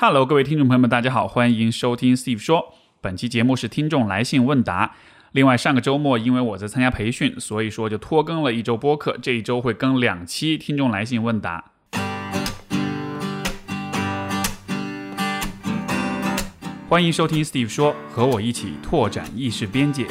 Hello，各位听众朋友们，大家好，欢迎收听 Steve 说。本期节目是听众来信问答。另外，上个周末因为我在参加培训，所以说就拖更了一周播客。这一周会更两期听众来信问答。欢迎收听 Steve 说，和我一起拓展意识边界。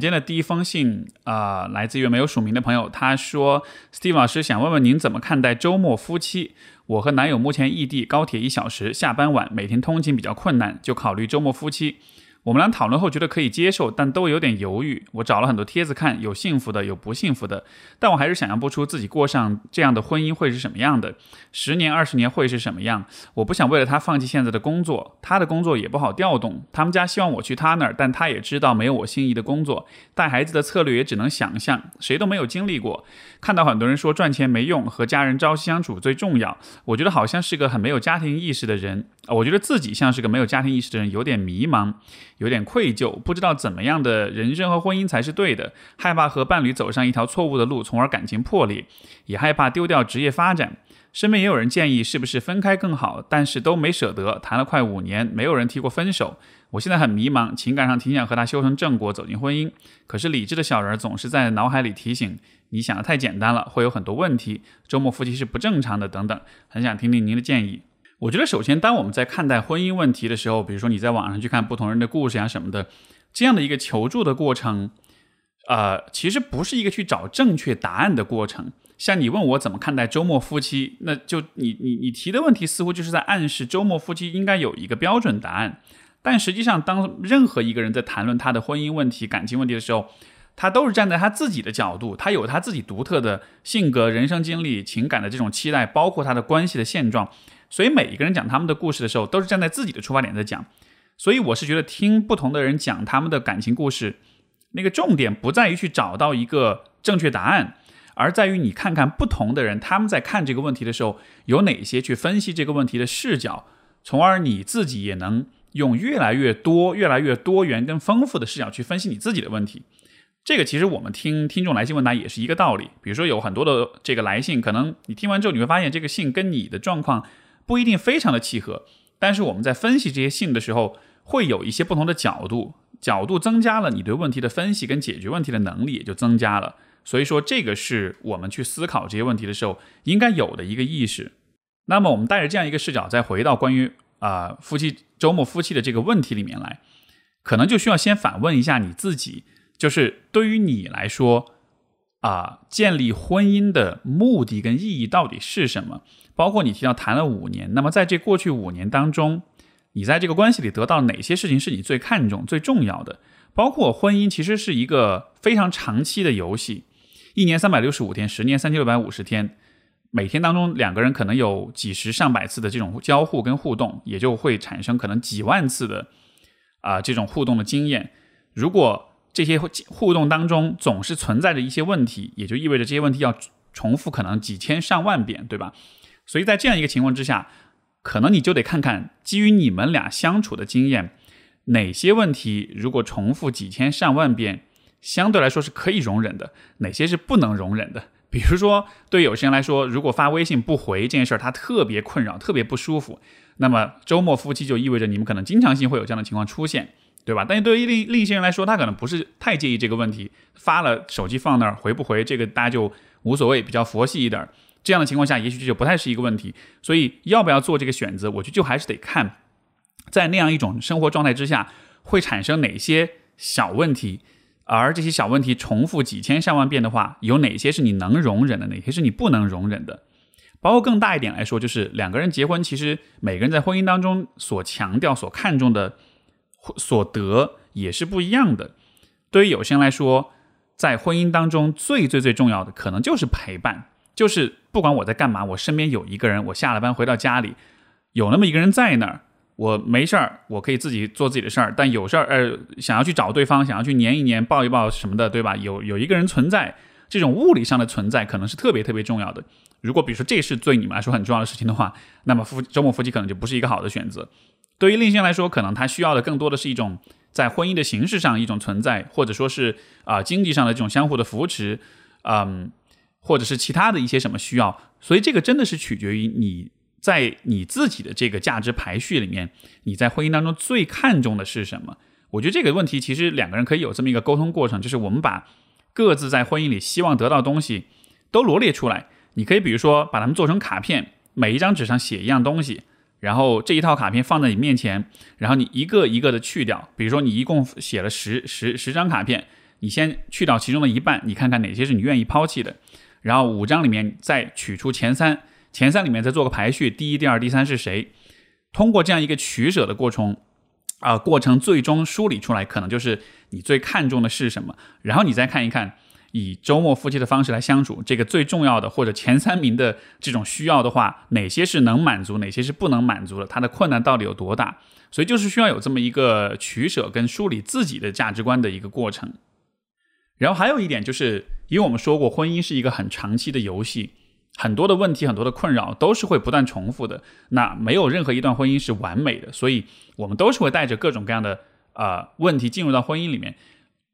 们今天的第一封信啊、来自于没有署名的朋友，他说：“Steve 老师想问问您怎么看待周末夫妻？我和男友目前异地，高铁一小时，下班晚，每天通勤比较困难，就考虑周末夫妻。我们俩讨论后觉得可以接受，但都有点犹豫。我找了很多帖子看，有幸福的，有不幸福的，但我还是想象不出自己过上这样的婚姻会是什么样的，十年、二十年会是什么样。我不想为了他放弃现在的工作，他的工作也不好调动。他们家希望我去他那儿，但他也知道没有我心仪的工作。带孩子的策略也只能想象，谁都没有经历过。看到很多人说赚钱没用，和家人朝夕相处最重要。我觉得好像是个很没有家庭意识的人。呃我觉得自己像是个没有家庭意识的人，有点迷茫，有点愧疚，不知道怎么样的人生和婚姻才是对的，害怕和伴侣走上一条错误的路，从而感情破裂，也害怕丢掉职业发展。身边也有人建议是不是分开更好，但是都没舍得。谈了快五年，没有人提过分手。我现在很迷茫，情感上挺想和他修成正果，走进婚姻。可是理智的小人总是在脑海里提醒：你想的太简单了，会有很多问题。周末夫妻是不正常的，等等。很想听听您的建议。我觉得，首先，当我们在看待婚姻问题的时候，比如说你在网上去看不同人的故事呀、什么的，这样的一个求助的过程，呃，其实不是一个去找正确答案的过程。像你问我怎么看待周末夫妻，那就你你你提的问题似乎就是在暗示周末夫妻应该有一个标准答案。但实际上，当任何一个人在谈论他的婚姻问题、感情问题的时候，他都是站在他自己的角度，他有他自己独特的性格、人生经历、情感的这种期待，包括他的关系的现状。所以每一个人讲他们的故事的时候，都是站在自己的出发点在讲。所以我是觉得听不同的人讲他们的感情故事，那个重点不在于去找到一个正确答案，而在于你看看不同的人他们在看这个问题的时候有哪些去分析这个问题的视角，从而你自己也能用越来越多、越来越多元跟丰富的视角去分析你自己的问题。这个其实我们听听众来信问答也是一个道理。比如说有很多的这个来信，可能你听完之后你会发现这个信跟你的状况。不一定非常的契合，但是我们在分析这些信的时候，会有一些不同的角度，角度增加了，你对问题的分析跟解决问题的能力也就增加了。所以说，这个是我们去思考这些问题的时候应该有的一个意识。那么，我们带着这样一个视角，再回到关于啊、夫妻周末夫妻的这个问题里面来，可能就需要先反问一下你自己，就是对于你来说啊、建立婚姻的目的跟意义到底是什么？包括你提到谈了五年，那么在这过去五年当中，你在这个关系里得到哪些事情是你最看重、最重要的？包括婚姻其实是一个非常长期的游戏，一年三百六十五天，十年三千六百五十天，每天当中两个人可能有几十上百次的这种交互跟互动，也就会产生可能几万次的啊、这种互动的经验。如果这些互动当中总是存在着一些问题，也就意味着这些问题要重复可能几千上万遍，对吧？所以在这样一个情况之下，可能你就得看看基于你们俩相处的经验，哪些问题如果重复几千上万遍，相对来说是可以容忍的，哪些是不能容忍的。比如说，对有些人来说，如果发微信不回这件事儿，他特别困扰，特别不舒服，那么周末夫妻就意味着你们可能经常性会有这样的情况出现，对吧？但是对于另另一些人来说，他可能不是太介意这个问题，发了手机放那儿回不回，这个大家就无所谓，比较佛系一点儿。这样的情况下，也许这就不太是一个问题。所以要不要做这个选择，我觉得就还是得看，在那样一种生活状态之下，会产生哪些小问题，而这些小问题重复几千上万遍的话，有哪些是你能容忍的，哪些是你不能容忍的。包括更大一点来说，就是两个人结婚，其实每个人在婚姻当中所强调、所看重的所得也是不一样的。对于有些人来说，在婚姻当中最最最重要的，可能就是陪伴。就是不管我在干嘛，我身边有一个人，我下了班回到家里，有那么一个人在那儿，我没事儿，我可以自己做自己的事儿。但有事儿，呃，想要去找对方，想要去黏一黏、抱一抱什么的，对吧？有有一个人存在，这种物理上的存在可能是特别特别重要的。如果比如说这是对你们来说很重要的事情的话，那么夫周末夫妻可能就不是一个好的选择。对于另一些来说，可能他需要的更多的是一种在婚姻的形式上一种存在，或者说是啊经济上的这种相互的扶持，嗯，或者是其他的一些什么需要。所以这个真的是取决于你在你自己的这个价值排序里面，你在婚姻当中最看重的是什么？我觉得这个问题其实两个人可以有这么一个沟通过程，就是我们把各自在婚姻里希望得到的东西都罗列出来。你可以比如说把它们做成卡片，每一张纸上写一样东西，然后这一套卡片放在你面前，然后你一个一个的去掉。比如说你一共写了十十十张卡片，你先去掉其中的一半，你看看哪些是你愿意抛弃的。然后五张里面再取出前三，前三里面再做个排序，第一、第二、第三是谁？通过这样一个取舍的过程，啊，过程最终梳理出来，可能就是你最看重的是什么。然后你再看一看，以周末夫妻的方式来相处，这个最重要的或者前三名的这种需要的话，哪些是能满足，哪些是不能满足的？它的困难到底有多大？所以就是需要有这么一个取舍跟梳理自己的价值观的一个过程。然后还有一点就是，因为我们说过，婚姻是一个很长期的游戏，很多的问题、很多的困扰都是会不断重复的。那没有任何一段婚姻是完美的，所以我们都是会带着各种各样的啊问题进入到婚姻里面。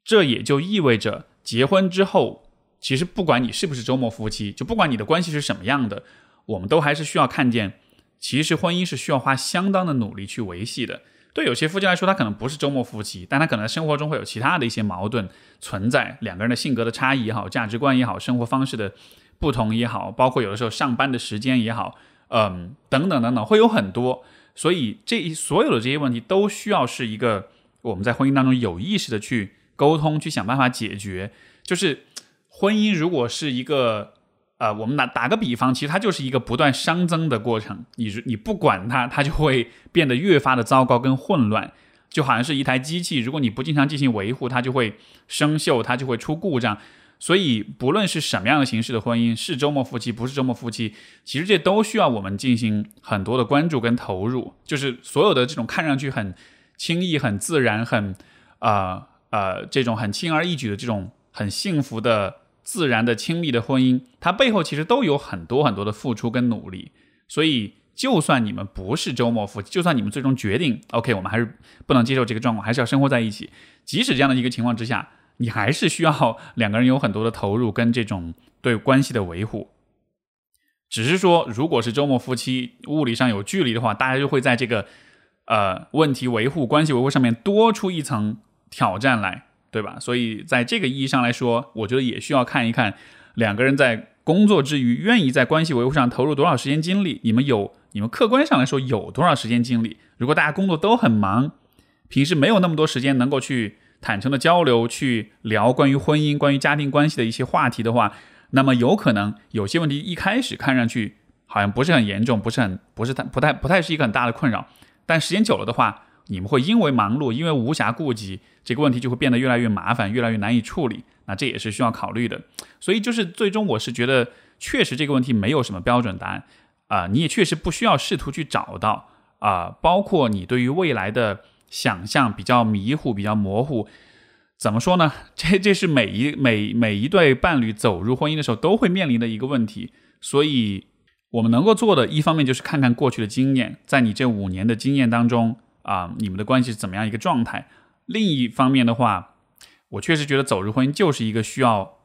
这也就意味着，结婚之后，其实不管你是不是周末夫妻，就不管你的关系是什么样的，我们都还是需要看见，其实婚姻是需要花相当的努力去维系的。对有些夫妻来说，他可能不是周末夫妻，但他可能生活中会有其他的一些矛盾存在，两个人的性格的差异也好，价值观也好，生活方式的不同也好，包括有的时候上班的时间也好，嗯，等等等等，会有很多。所以这所有的这些问题都需要是一个我们在婚姻当中有意识的去沟通，去想办法解决。就是婚姻如果是一个。呃，我们打打个比方，其实它就是一个不断熵增的过程。你你不管它，它就会变得越发的糟糕跟混乱，就好像是一台机器，如果你不经常进行维护，它就会生锈，它就会出故障。所以，不论是什么样的形式的婚姻，是周末夫妻，不是周末夫妻，其实这都需要我们进行很多的关注跟投入。就是所有的这种看上去很轻易、很自然、很啊呃这种很轻而易举的这种很幸福的。自然的亲密的婚姻，它背后其实都有很多很多的付出跟努力。所以，就算你们不是周末夫妻，就算你们最终决定，OK，我们还是不能接受这个状况，还是要生活在一起。即使这样的一个情况之下，你还是需要两个人有很多的投入跟这种对关系的维护。只是说，如果是周末夫妻，物理上有距离的话，大家就会在这个呃问题维护、关系维护上面多出一层挑战来。对吧？所以在这个意义上来说，我觉得也需要看一看两个人在工作之余，愿意在关系维护上投入多少时间精力。你们有，你们客观上来说有多少时间精力？如果大家工作都很忙，平时没有那么多时间能够去坦诚的交流，去聊关于婚姻、关于家庭关系的一些话题的话，那么有可能有些问题一开始看上去好像不是很严重，不是很不是太不太不太是一个很大的困扰，但时间久了的话。你们会因为忙碌，因为无暇顾及，这个问题就会变得越来越麻烦，越来越难以处理。那这也是需要考虑的。所以就是最终，我是觉得确实这个问题没有什么标准答案啊，你也确实不需要试图去找到啊。包括你对于未来的想象比较迷糊、比较模糊，怎么说呢？这这是每一每每一对伴侣走入婚姻的时候都会面临的一个问题。所以我们能够做的一方面就是看看过去的经验，在你这五年的经验当中。啊，你们的关系是怎么样一个状态？另一方面的话，我确实觉得走入婚姻就是一个需要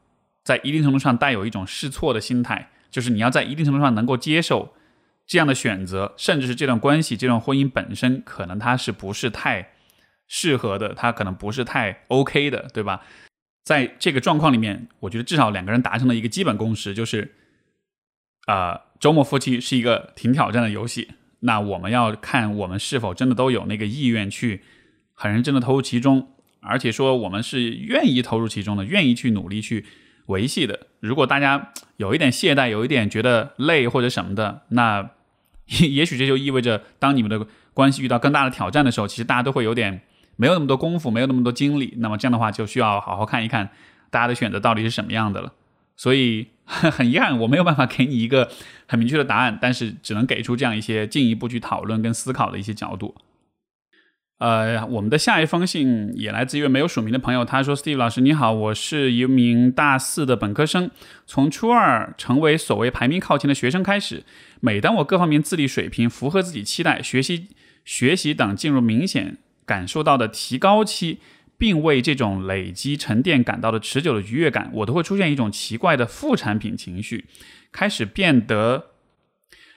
在一定程度上带有一种试错的心态，就是你要在一定程度上能够接受这样的选择，甚至是这段关系、这段婚姻本身可能它是不是太适合的，它可能不是太 OK 的，对吧？在这个状况里面，我觉得至少两个人达成了一个基本共识，就是啊，周末夫妻是一个挺挑战的游戏。那我们要看我们是否真的都有那个意愿去很认真的投入其中，而且说我们是愿意投入其中的，愿意去努力去维系的。如果大家有一点懈怠，有一点觉得累或者什么的，那也也许这就意味着当你们的关系遇到更大的挑战的时候，其实大家都会有点没有那么多功夫，没有那么多精力。那么这样的话，就需要好好看一看大家的选择到底是什么样的了。所以很遗憾，我没有办法给你一个很明确的答案，但是只能给出这样一些进一步去讨论跟思考的一些角度。呃，我们的下一封信也来自一位没有署名的朋友，他说：“Steve 老师你好，我是一名大四的本科生，从初二成为所谓排名靠前的学生开始，每当我各方面自立水平符合自己期待，学习学习等进入明显感受到的提高期，并为这种累积沉淀感到的持久的愉悦感，我都会出现一种奇怪的副产品情绪，开始变得。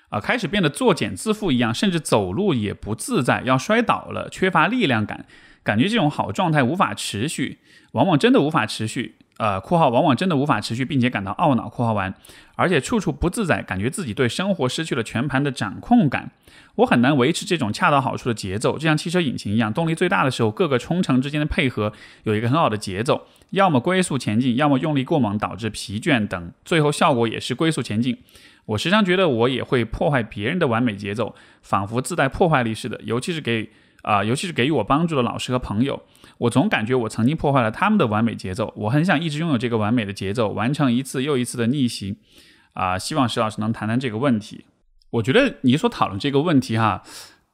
啊，开始变得作茧自缚一样，甚至走路也不自在，要摔倒了，缺乏力量感，感觉这种好状态无法持续，往往真的无法持续。呃，括号往往真的无法持续，并且感到懊恼。括号完，而且处处不自在，感觉自己对生活失去了全盘的掌控感。我很难维持这种恰到好处的节奏，就像汽车引擎一样，动力最大的时候，各个冲程之间的配合有一个很好的节奏，要么龟速前进，要么用力过猛导致疲倦等，最后效果也是龟速前进。我时常觉得我也会破坏别人的完美节奏，仿佛自带破坏力似的。尤其是给啊，尤其是给予我帮助的老师和朋友，我总感觉我曾经破坏了他们的完美节奏。我很想一直拥有这个完美的节奏，完成一次又一次的逆袭。啊，希望石老师能谈谈这个问题。我觉得你所讨论这个问题哈，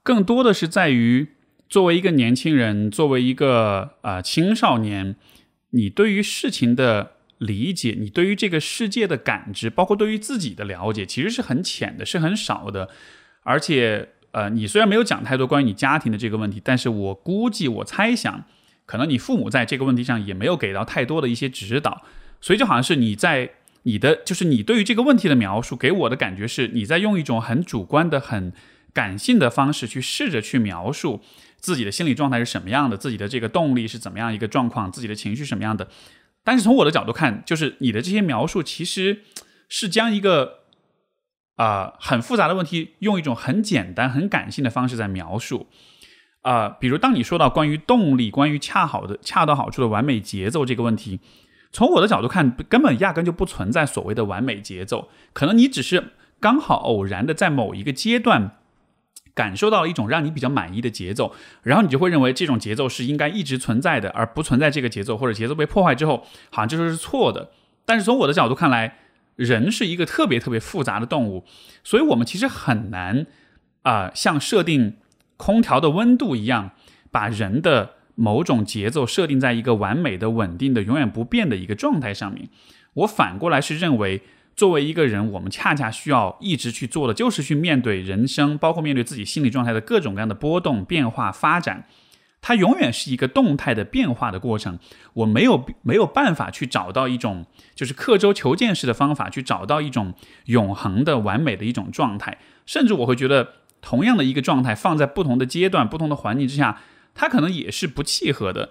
更多的是在于作为一个年轻人，作为一个啊青少年，你对于事情的。理解你对于这个世界的感知，包括对于自己的了解，其实是很浅的，是很少的。而且，呃，你虽然没有讲太多关于你家庭的这个问题，但是我估计，我猜想，可能你父母在这个问题上也没有给到太多的一些指导。所以，就好像是你在你的，就是你对于这个问题的描述，给我的感觉是你在用一种很主观的、很感性的方式去试着去描述自己的心理状态是什么样的，自己的这个动力是怎么样一个状况，自己的情绪什么样的。但是从我的角度看，就是你的这些描述其实是将一个啊很复杂的问题用一种很简单、很感性的方式在描述啊。比如当你说到关于动力、关于恰好的、恰到好处的完美节奏这个问题，从我的角度看，根本压根就不存在所谓的完美节奏。可能你只是刚好偶然的在某一个阶段。感受到了一种让你比较满意的节奏，然后你就会认为这种节奏是应该一直存在的，而不存在这个节奏或者节奏被破坏之后，好像就是错的。但是从我的角度看来，人是一个特别特别复杂的动物，所以我们其实很难啊，像设定空调的温度一样，把人的某种节奏设定在一个完美的、稳定的、永远不变的一个状态上面。我反过来是认为。作为一个人，我们恰恰需要一直去做的，就是去面对人生，包括面对自己心理状态的各种各样的波动、变化、发展。它永远是一个动态的变化的过程。我没有没有办法去找到一种就是刻舟求剑式的方法，去找到一种永恒的完美的一种状态。甚至我会觉得，同样的一个状态放在不同的阶段、不同的环境之下，它可能也是不契合的。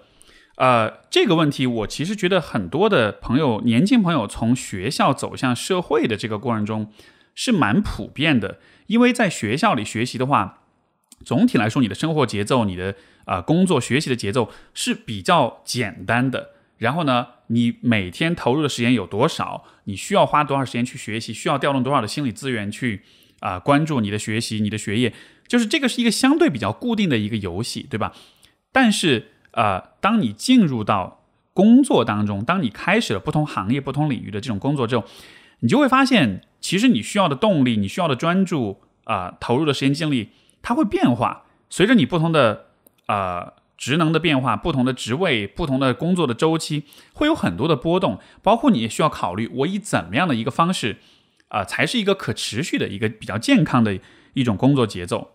呃，这个问题我其实觉得很多的朋友，年轻朋友从学校走向社会的这个过程中是蛮普遍的。因为在学校里学习的话，总体来说你的生活节奏、你的啊工作学习的节奏是比较简单的。然后呢，你每天投入的时间有多少？你需要花多少时间去学习？需要调动多少的心理资源去啊关注你的学习、你的学业？就是这个是一个相对比较固定的一个游戏，对吧？但是。呃，当你进入到工作当中，当你开始了不同行业、不同领域的这种工作之后，你就会发现，其实你需要的动力、你需要的专注啊，投入的时间精力，它会变化。随着你不同的呃职能的变化、不同的职位、不同的工作的周期，会有很多的波动。包括你也需要考虑，我以怎么样的一个方式啊，才是一个可持续的一个比较健康的一种工作节奏。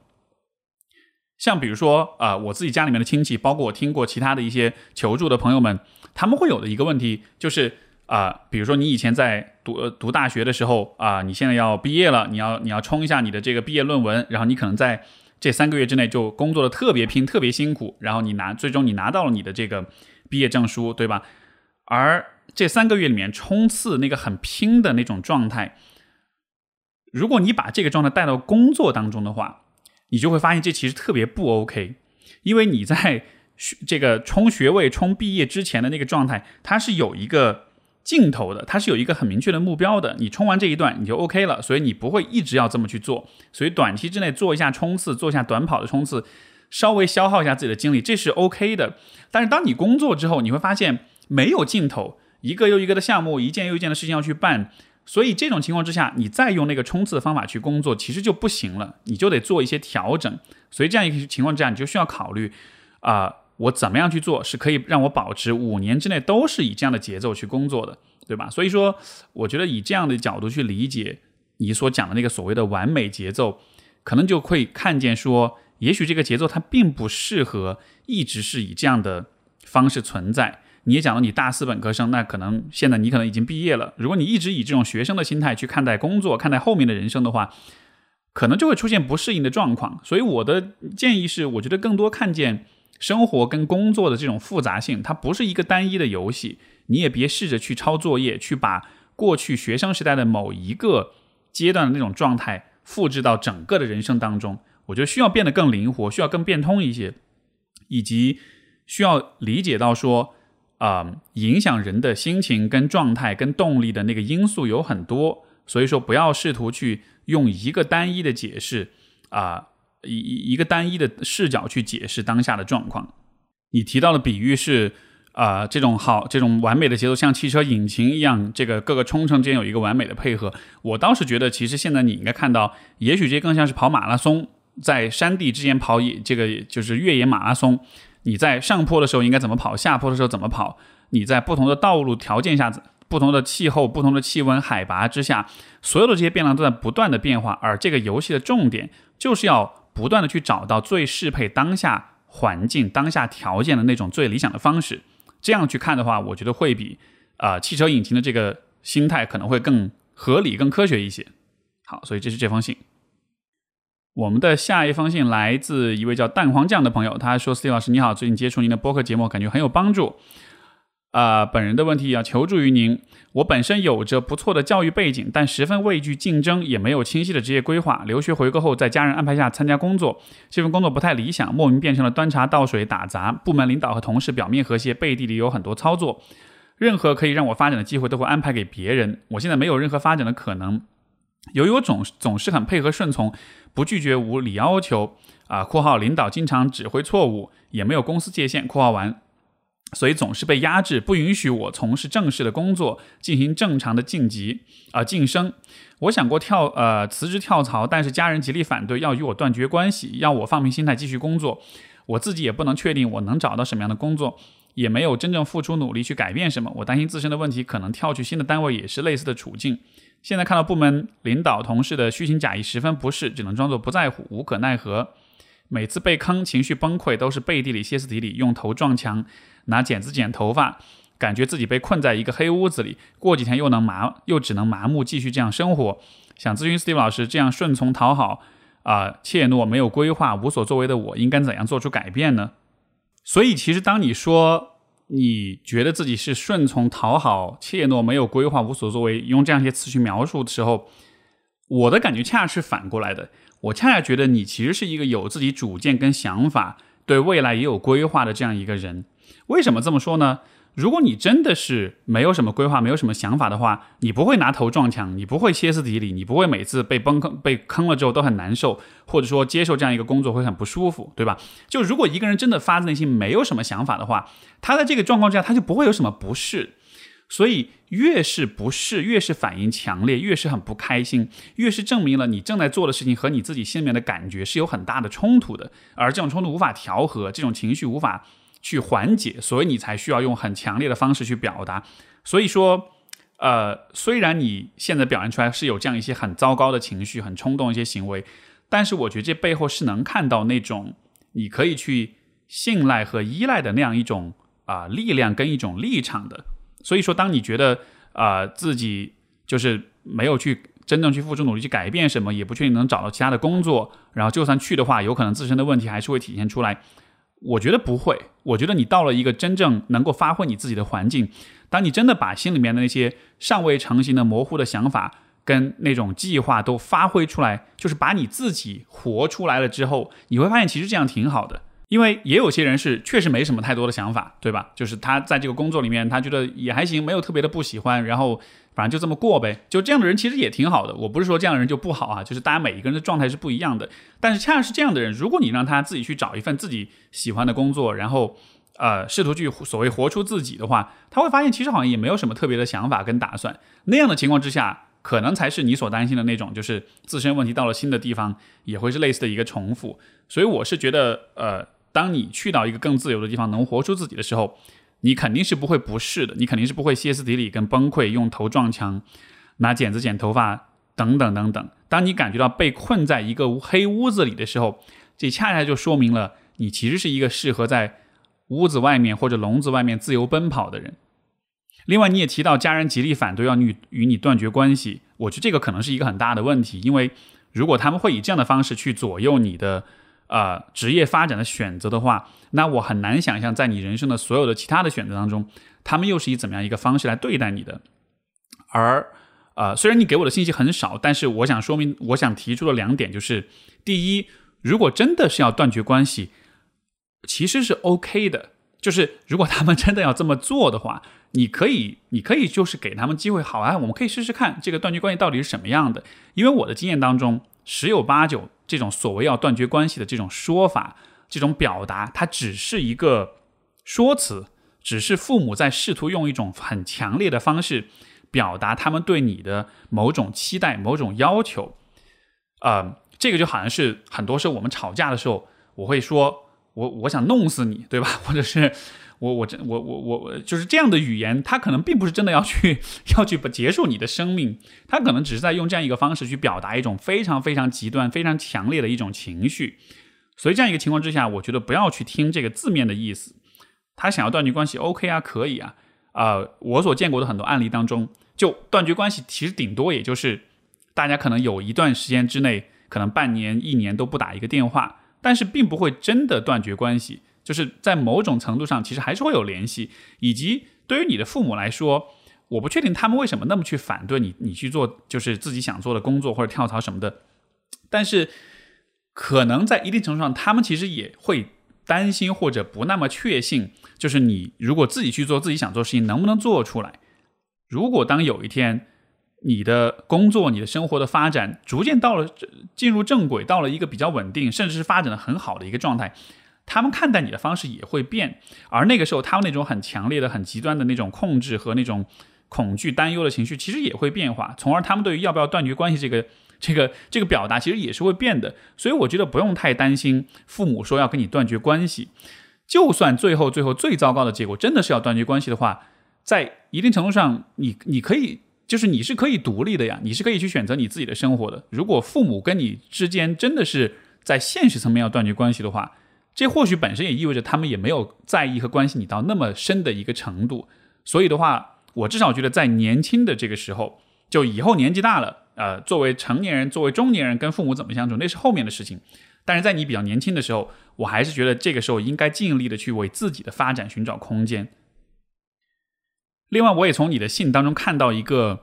像比如说啊，我自己家里面的亲戚，包括我听过其他的一些求助的朋友们，他们会有的一个问题就是啊，比如说你以前在读读大学的时候啊，你现在要毕业了，你要你要冲一下你的这个毕业论文，然后你可能在这三个月之内就工作的特别拼，特别辛苦，然后你拿最终你拿到了你的这个毕业证书，对吧？而这三个月里面冲刺那个很拼的那种状态，如果你把这个状态带到工作当中的话，你就会发现这其实特别不 OK，因为你在这个冲学位、冲毕业之前的那个状态，它是有一个尽头的，它是有一个很明确的目标的。你冲完这一段，你就 OK 了，所以你不会一直要这么去做。所以短期之内做一下冲刺，做一下短跑的冲刺，稍微消耗一下自己的精力，这是 OK 的。但是当你工作之后，你会发现没有尽头，一个又一个的项目，一件又一件的事情要去办。所以这种情况之下，你再用那个冲刺的方法去工作，其实就不行了，你就得做一些调整。所以这样一个情况之下，你就需要考虑，啊，我怎么样去做是可以让我保持五年之内都是以这样的节奏去工作的，对吧？所以说，我觉得以这样的角度去理解你所讲的那个所谓的完美节奏，可能就会看见说，也许这个节奏它并不适合一直是以这样的方式存在。你也讲了，你大四本科生，那可能现在你可能已经毕业了。如果你一直以这种学生的心态去看待工作、看待后面的人生的话，可能就会出现不适应的状况。所以我的建议是，我觉得更多看见生活跟工作的这种复杂性，它不是一个单一的游戏。你也别试着去抄作业，去把过去学生时代的某一个阶段的那种状态复制到整个的人生当中。我觉得需要变得更灵活，需要更变通一些，以及需要理解到说。啊，影响人的心情、跟状态、跟动力的那个因素有很多，所以说不要试图去用一个单一的解释啊，一一个单一的视角去解释当下的状况。你提到的比喻是啊，这种好、这种完美的节奏，像汽车引擎一样，这个各个冲程之间有一个完美的配合。我倒是觉得，其实现在你应该看到，也许这更像是跑马拉松，在山地之间跑，这个就是越野马拉松。你在上坡的时候应该怎么跑？下坡的时候怎么跑？你在不同的道路条件下、不同的气候、不同的气温、海拔之下，所有的这些变量都在不断的变化。而这个游戏的重点就是要不断的去找到最适配当下环境、当下条件的那种最理想的方式。这样去看的话，我觉得会比啊汽车引擎的这个心态可能会更合理、更科学一些。好，所以这是这封信。我们的下一封信来自一位叫蛋黄酱的朋友，他说斯蒂老师你好，最近接触您的播客节目，感觉很有帮助。啊，本人的问题要求助于您。我本身有着不错的教育背景，但十分畏惧竞争，也没有清晰的职业规划。留学回国后，在家人安排下参加工作，这份工作不太理想，莫名变成了端茶倒水、打杂。部门领导和同事表面和谐，背地里有很多操作。任何可以让我发展的机会都会安排给别人。我现在没有任何发展的可能。”由于我总总是很配合顺从，不拒绝无理要求啊（括号领导经常指挥错误，也没有公司界限）（括号完），所以总是被压制，不允许我从事正式的工作，进行正常的晋级啊晋升。我想过跳呃辞职跳槽，但是家人极力反对，要与我断绝关系，要我放平心态继续工作。我自己也不能确定我能找到什么样的工作，也没有真正付出努力去改变什么。我担心自身的问题，可能跳去新的单位也是类似的处境。现在看到部门领导同事的虚情假意，十分不适，只能装作不在乎，无可奈何。每次被坑，情绪崩溃，都是背地里歇斯底里，用头撞墙，拿剪子剪头发，感觉自己被困在一个黑屋子里。过几天又能麻，又只能麻木继续这样生活。想咨询 Steve 老师，这样顺从讨好啊，怯懦没有规划，无所作为的我，应该怎样做出改变呢？所以，其实当你说。你觉得自己是顺从、讨好、怯懦、没有规划、无所作为，用这样一些词去描述的时候，我的感觉恰恰是反过来的。我恰恰觉得你其实是一个有自己主见跟想法，对未来也有规划的这样一个人。为什么这么说呢？如果你真的是没有什么规划、没有什么想法的话，你不会拿头撞墙，你不会歇斯底里，你不会每次被崩坑、被坑了之后都很难受，或者说接受这样一个工作会很不舒服，对吧？就如果一个人真的发自内心没有什么想法的话，他在这个状况之下他就不会有什么不适。所以越是不适，越是反应强烈，越是很不开心，越是证明了你正在做的事情和你自己心里面的感觉是有很大的冲突的，而这种冲突无法调和，这种情绪无法。去缓解，所以你才需要用很强烈的方式去表达。所以说，呃，虽然你现在表现出来是有这样一些很糟糕的情绪、很冲动一些行为，但是我觉得这背后是能看到那种你可以去信赖和依赖的那样一种啊力量跟一种立场的。所以说，当你觉得啊自己就是没有去真正去付出努力去改变什么，也不确定能找到其他的工作，然后就算去的话，有可能自身的问题还是会体现出来。我觉得不会，我觉得你到了一个真正能够发挥你自己的环境，当你真的把心里面的那些尚未成型的模糊的想法跟那种计划都发挥出来，就是把你自己活出来了之后，你会发现其实这样挺好的。因为也有些人是确实没什么太多的想法，对吧？就是他在这个工作里面，他觉得也还行，没有特别的不喜欢，然后。反正就这么过呗，就这样的人其实也挺好的。我不是说这样的人就不好啊，就是大家每一个人的状态是不一样的。但是恰恰是这样的人，如果你让他自己去找一份自己喜欢的工作，然后呃试图去所谓活出自己的话，他会发现其实好像也没有什么特别的想法跟打算。那样的情况之下，可能才是你所担心的那种，就是自身问题到了新的地方也会是类似的一个重复。所以我是觉得，呃，当你去到一个更自由的地方，能活出自己的时候。你肯定是不会不适的，你肯定是不会歇斯底里跟崩溃，用头撞墙，拿剪子剪头发等等等等。当你感觉到被困在一个黑屋子里的时候，这恰恰就说明了你其实是一个适合在屋子外面或者笼子外面自由奔跑的人。另外，你也提到家人极力反对要你与你断绝关系，我觉得这个可能是一个很大的问题，因为如果他们会以这样的方式去左右你的呃职业发展的选择的话，那我很难想象在你人生的所有的其他的选择当中，他们又是以怎么样一个方式来对待你的。而呃，虽然你给我的信息很少，但是我想说明，我想提出的两点就是：第一，如果真的是要断绝关系，其实是 OK 的，就是如果他们真的要这么做的话。你可以，你可以就是给他们机会，好啊，我们可以试试看这个断绝关系到底是什么样的。因为我的经验当中，十有八九这种所谓要断绝关系的这种说法、这种表达，它只是一个说辞，只是父母在试图用一种很强烈的方式表达他们对你的某种期待、某种要求。呃，这个就好像是很多时候我们吵架的时候，我会说我我想弄死你，对吧？或者是。我我这我我我就是这样的语言，他可能并不是真的要去 要去结束你的生命，他可能只是在用这样一个方式去表达一种非常非常极端、非常强烈的一种情绪。所以这样一个情况之下，我觉得不要去听这个字面的意思。他想要断绝关系，OK 啊，可以啊。啊，我所见过的很多案例当中，就断绝关系，其实顶多也就是大家可能有一段时间之内，可能半年、一年都不打一个电话，但是并不会真的断绝关系。就是在某种程度上，其实还是会有联系，以及对于你的父母来说，我不确定他们为什么那么去反对你，你去做就是自己想做的工作或者跳槽什么的，但是可能在一定程度上，他们其实也会担心或者不那么确信，就是你如果自己去做自己想做的事情，能不能做出来？如果当有一天你的工作、你的生活的发展逐渐到了进入正轨，到了一个比较稳定，甚至是发展的很好的一个状态。他们看待你的方式也会变，而那个时候，他们那种很强烈的、很极端的那种控制和那种恐惧、担忧的情绪，其实也会变化，从而他们对于要不要断绝关系这个、这个、这个表达，其实也是会变的。所以，我觉得不用太担心父母说要跟你断绝关系。就算最后、最后最糟糕的结果真的是要断绝关系的话，在一定程度上，你你可以就是你是可以独立的呀，你是可以去选择你自己的生活的。如果父母跟你之间真的是在现实层面要断绝关系的话，这或许本身也意味着他们也没有在意和关心你到那么深的一个程度，所以的话，我至少觉得在年轻的这个时候，就以后年纪大了，呃，作为成年人，作为中年人跟父母怎么相处，那是后面的事情。但是在你比较年轻的时候，我还是觉得这个时候应该尽力的去为自己的发展寻找空间。另外，我也从你的信当中看到一个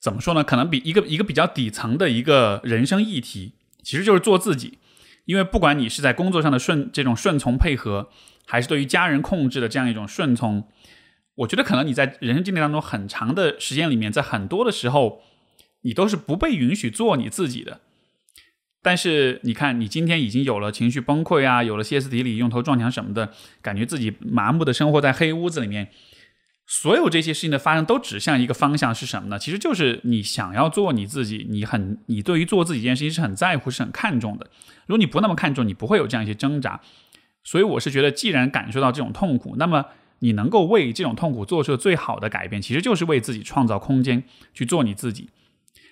怎么说呢？可能比一个一个比较底层的一个人生议题，其实就是做自己。因为不管你是在工作上的顺这种顺从配合，还是对于家人控制的这样一种顺从，我觉得可能你在人生经历当中很长的时间里面，在很多的时候，你都是不被允许做你自己的。但是你看，你今天已经有了情绪崩溃啊，有了歇斯底里、用头撞墙什么的，感觉自己麻木的生活在黑屋子里面。所有这些事情的发生都指向一个方向是什么呢？其实就是你想要做你自己，你很你对于做自己这件事情是很在乎、是很看重的。如果你不那么看重，你不会有这样一些挣扎。所以我是觉得，既然感受到这种痛苦，那么你能够为这种痛苦做出最好的改变，其实就是为自己创造空间去做你自己。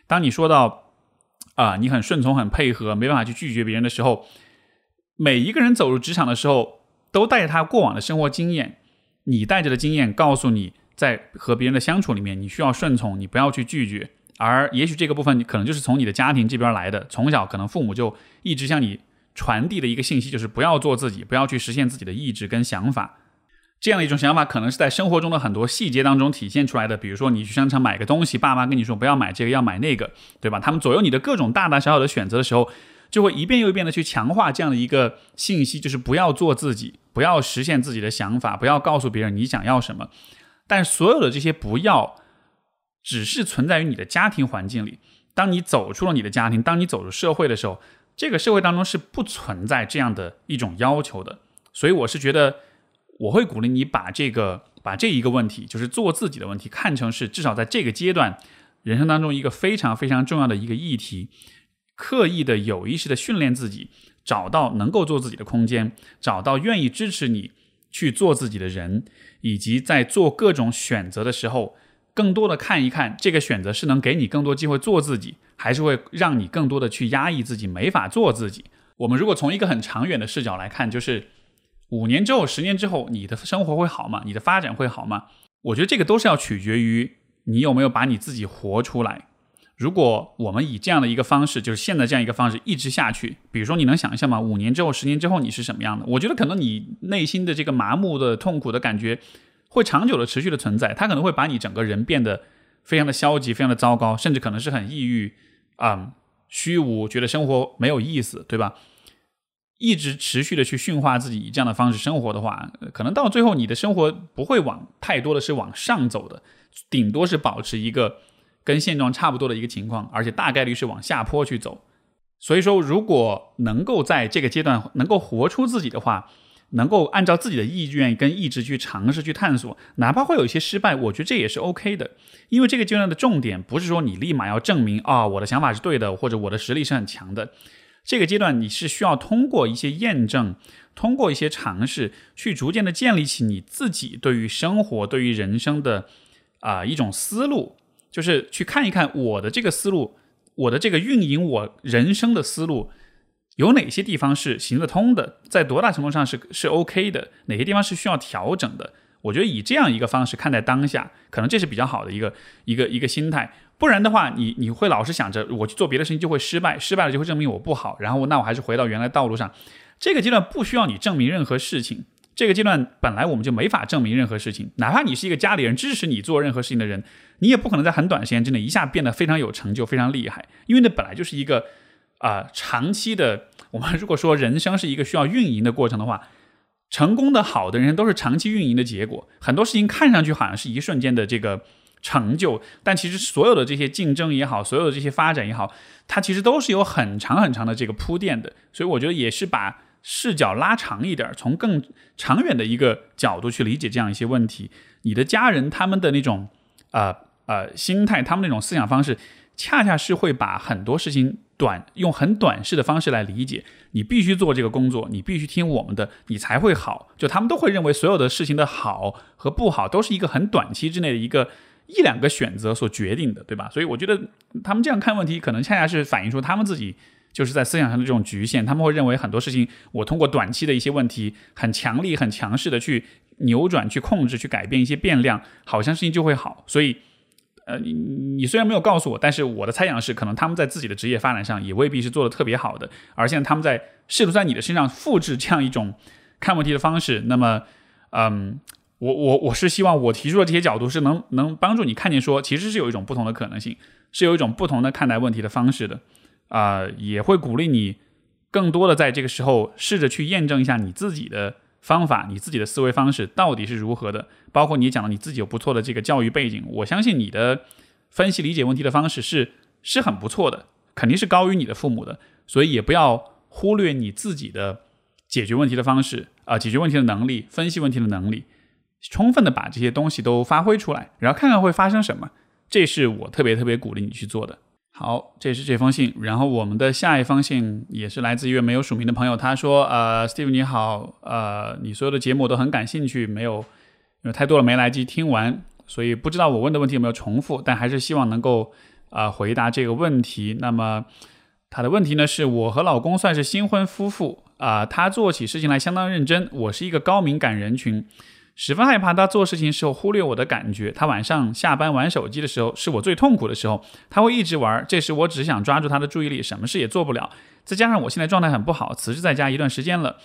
当你说到啊，你很顺从、很配合，没办法去拒绝别人的时候，每一个人走入职场的时候，都带着他过往的生活经验。你带着的经验告诉你，在和别人的相处里面，你需要顺从，你不要去拒绝。而也许这个部分，你可能就是从你的家庭这边来的，从小可能父母就一直向你传递的一个信息，就是不要做自己，不要去实现自己的意志跟想法。这样的一种想法，可能是在生活中的很多细节当中体现出来的。比如说，你去商场买个东西，爸妈跟你说不要买这个，要买那个，对吧？他们左右你的各种大大小小的选择的时候。就会一遍又一遍的去强化这样的一个信息，就是不要做自己，不要实现自己的想法，不要告诉别人你想要什么。但所有的这些不要，只是存在于你的家庭环境里。当你走出了你的家庭，当你走入社会的时候，这个社会当中是不存在这样的一种要求的。所以我是觉得，我会鼓励你把这个把这一个问题，就是做自己的问题，看成是至少在这个阶段人生当中一个非常非常重要的一个议题。刻意的、有意识的训练自己，找到能够做自己的空间，找到愿意支持你去做自己的人，以及在做各种选择的时候，更多的看一看这个选择是能给你更多机会做自己，还是会让你更多的去压抑自己，没法做自己。我们如果从一个很长远的视角来看，就是五年之后、十年之后，你的生活会好吗？你的发展会好吗？我觉得这个都是要取决于你有没有把你自己活出来。如果我们以这样的一个方式，就是现在这样一个方式一直下去，比如说你能想象吗？五年之后、十年之后你是什么样的？我觉得可能你内心的这个麻木的、痛苦的感觉会长久的、持续的存在，它可能会把你整个人变得非常的消极、非常的糟糕，甚至可能是很抑郁啊。虚无，觉得生活没有意思，对吧？一直持续的去驯化自己，以这样的方式生活的话，可能到最后你的生活不会往太多的是往上走的，顶多是保持一个跟现状差不多的一个情况，而且大概率是往下坡去走。所以说，如果能够在这个阶段能够活出自己的话，能够按照自己的意愿跟意志去尝试去探索，哪怕会有一些失败，我觉得这也是 OK 的。因为这个阶段的重点不是说你立马要证明啊我的想法是对的，或者我的实力是很强的。这个阶段你是需要通过一些验证，通过一些尝试，去逐渐的建立起你自己对于生活、对于人生的啊一种思路，就是去看一看我的这个思路，我的这个运营我人生的思路。有哪些地方是行得通的，在多大程度上是是 OK 的？哪些地方是需要调整的？我觉得以这样一个方式看待当下，可能这是比较好的一个一个一个心态。不然的话，你你会老是想着我去做别的事情就会失败，失败了就会证明我不好，然后那我还是回到原来道路上。这个阶段不需要你证明任何事情，这个阶段本来我们就没法证明任何事情。哪怕你是一个家里人支持你做任何事情的人，你也不可能在很短时间之内一下变得非常有成就、非常厉害，因为那本来就是一个。啊，长期的，我们如果说人生是一个需要运营的过程的话，成功的好的人都是长期运营的结果。很多事情看上去好像是一瞬间的这个成就，但其实所有的这些竞争也好，所有的这些发展也好，它其实都是有很长很长的这个铺垫的。所以我觉得也是把视角拉长一点，从更长远的一个角度去理解这样一些问题。你的家人他们的那种呃呃心态，他们那种思想方式，恰恰是会把很多事情。短用很短视的方式来理解，你必须做这个工作，你必须听我们的，你才会好。就他们都会认为所有的事情的好和不好都是一个很短期之内的一个一两个选择所决定的，对吧？所以我觉得他们这样看问题，可能恰恰是反映出他们自己就是在思想上的这种局限。他们会认为很多事情，我通过短期的一些问题，很强力、很强势的去扭转、去控制、去改变一些变量，好像事情就会好。所以。呃，你你虽然没有告诉我，但是我的猜想是，可能他们在自己的职业发展上也未必是做的特别好的，而现在他们在试图在你的身上复制这样一种看问题的方式。那么，嗯，我我我是希望我提出的这些角度是能能帮助你看见，说其实是有一种不同的可能性，是有一种不同的看待问题的方式的，啊，也会鼓励你更多的在这个时候试着去验证一下你自己的。方法，你自己的思维方式到底是如何的？包括你讲的你自己有不错的这个教育背景，我相信你的分析理解问题的方式是是很不错的，肯定是高于你的父母的。所以也不要忽略你自己的解决问题的方式啊，解决问题的能力，分析问题的能力，充分的把这些东西都发挥出来，然后看看会发生什么。这是我特别特别鼓励你去做的。好，这是这封信。然后我们的下一封信也是来自一位没有署名的朋友，他说：“呃，Steve 你好，呃，你所有的节目我都很感兴趣，没有因为太多了没来及听完，所以不知道我问的问题有没有重复，但还是希望能够啊回答这个问题。那么他的问题呢，是我和老公算是新婚夫妇啊，他做起事情来相当认真，我是一个高敏感人群。”十分害怕他做事情时候忽略我的感觉。他晚上下班玩手机的时候是我最痛苦的时候。他会一直玩，这时我只想抓住他的注意力，什么事也做不了。再加上我现在状态很不好，辞职在家一段时间了，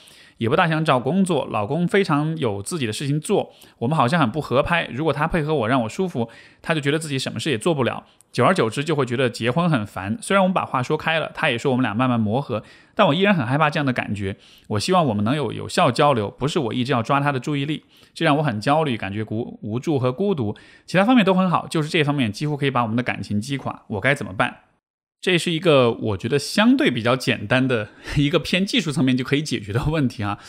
也不大想找工作。老公非常有自己的事情做，我们好像很不合拍。如果他配合我让我舒服，他就觉得自己什么事也做不了。久而久之就会觉得结婚很烦。虽然我们把话说开了，他也说我们俩慢慢磨合，但我依然很害怕这样的感觉。我希望我们能有有效交流，不是我一直要抓他的注意力。这让我很焦虑，感觉孤无助和孤独，其他方面都很好，就是这方面几乎可以把我们的感情击垮。我该怎么办？这是一个我觉得相对比较简单的 一个偏技术层面就可以解决的问题啊。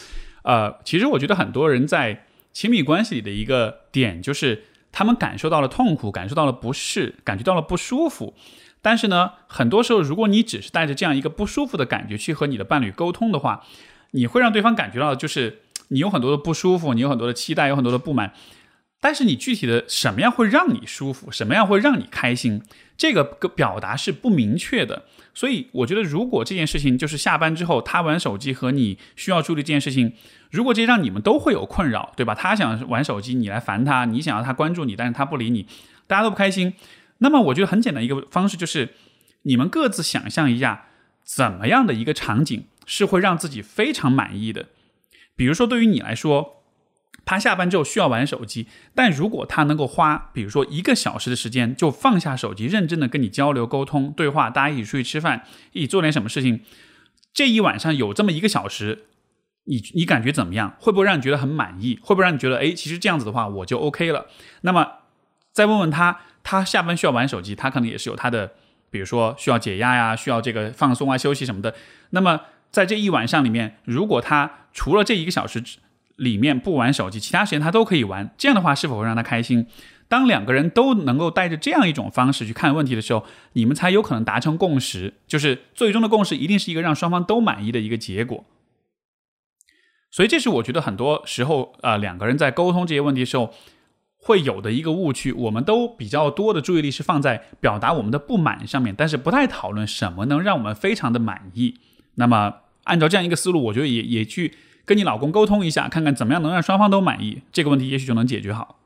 呃，其实我觉得很多人在亲密关系里的一个点就是，他们感受到了痛苦，感受到了不适，感觉到了不舒服。但是呢，很多时候如果你只是带着这样一个不舒服的感觉去和你的伴侣沟通的话，你会让对方感觉到就是。你有很多的不舒服，你有很多的期待，有很多的不满，但是你具体的什么样会让你舒服，什么样会让你开心，这个表达是不明确的。所以我觉得，如果这件事情就是下班之后他玩手机和你需要处理这件事情，如果这让你们都会有困扰，对吧？他想玩手机，你来烦他；你想要他关注你，但是他不理你，大家都不开心。那么我觉得很简单一个方式就是，你们各自想象一下，怎么样的一个场景是会让自己非常满意的。比如说，对于你来说。他下班之后需要玩手机，但如果他能够花，比如说一个小时的时间，就放下手机，认真的跟你交流、沟通、对话，大家一起出去吃饭，一起做点什么事情，这一晚上有这么一个小时，你你感觉怎么样？会不会让你觉得很满意？会不会让你觉得，哎，其实这样子的话我就 OK 了？那么再问问他，他下班需要玩手机，他可能也是有他的，比如说需要解压呀，需要这个放松啊、休息什么的。那么在这一晚上里面，如果他除了这一个小时，里面不玩手机，其他时间他都可以玩。这样的话，是否会让他开心？当两个人都能够带着这样一种方式去看问题的时候，你们才有可能达成共识。就是最终的共识，一定是一个让双方都满意的一个结果。所以，这是我觉得很多时候啊，两个人在沟通这些问题的时候会有的一个误区。我们都比较多的注意力是放在表达我们的不满上面，但是不太讨论什么能让我们非常的满意。那么，按照这样一个思路，我觉得也也去。跟你老公沟通一下，看看怎么样能让双方都满意，这个问题也许就能解决好。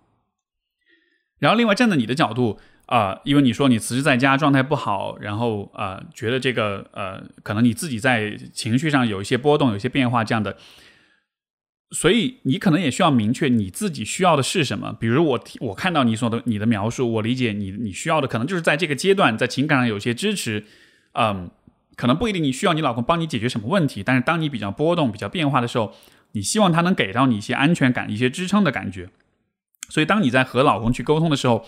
然后，另外站在你的角度啊，因为你说你辞职在家状态不好，然后呃，觉得这个呃，可能你自己在情绪上有一些波动，有一些变化这样的，所以你可能也需要明确你自己需要的是什么。比如我我看到你说的你的描述，我理解你你需要的可能就是在这个阶段在情感上有些支持，嗯。可能不一定你需要你老公帮你解决什么问题，但是当你比较波动、比较变化的时候，你希望他能给到你一些安全感、一些支撑的感觉。所以当你在和老公去沟通的时候，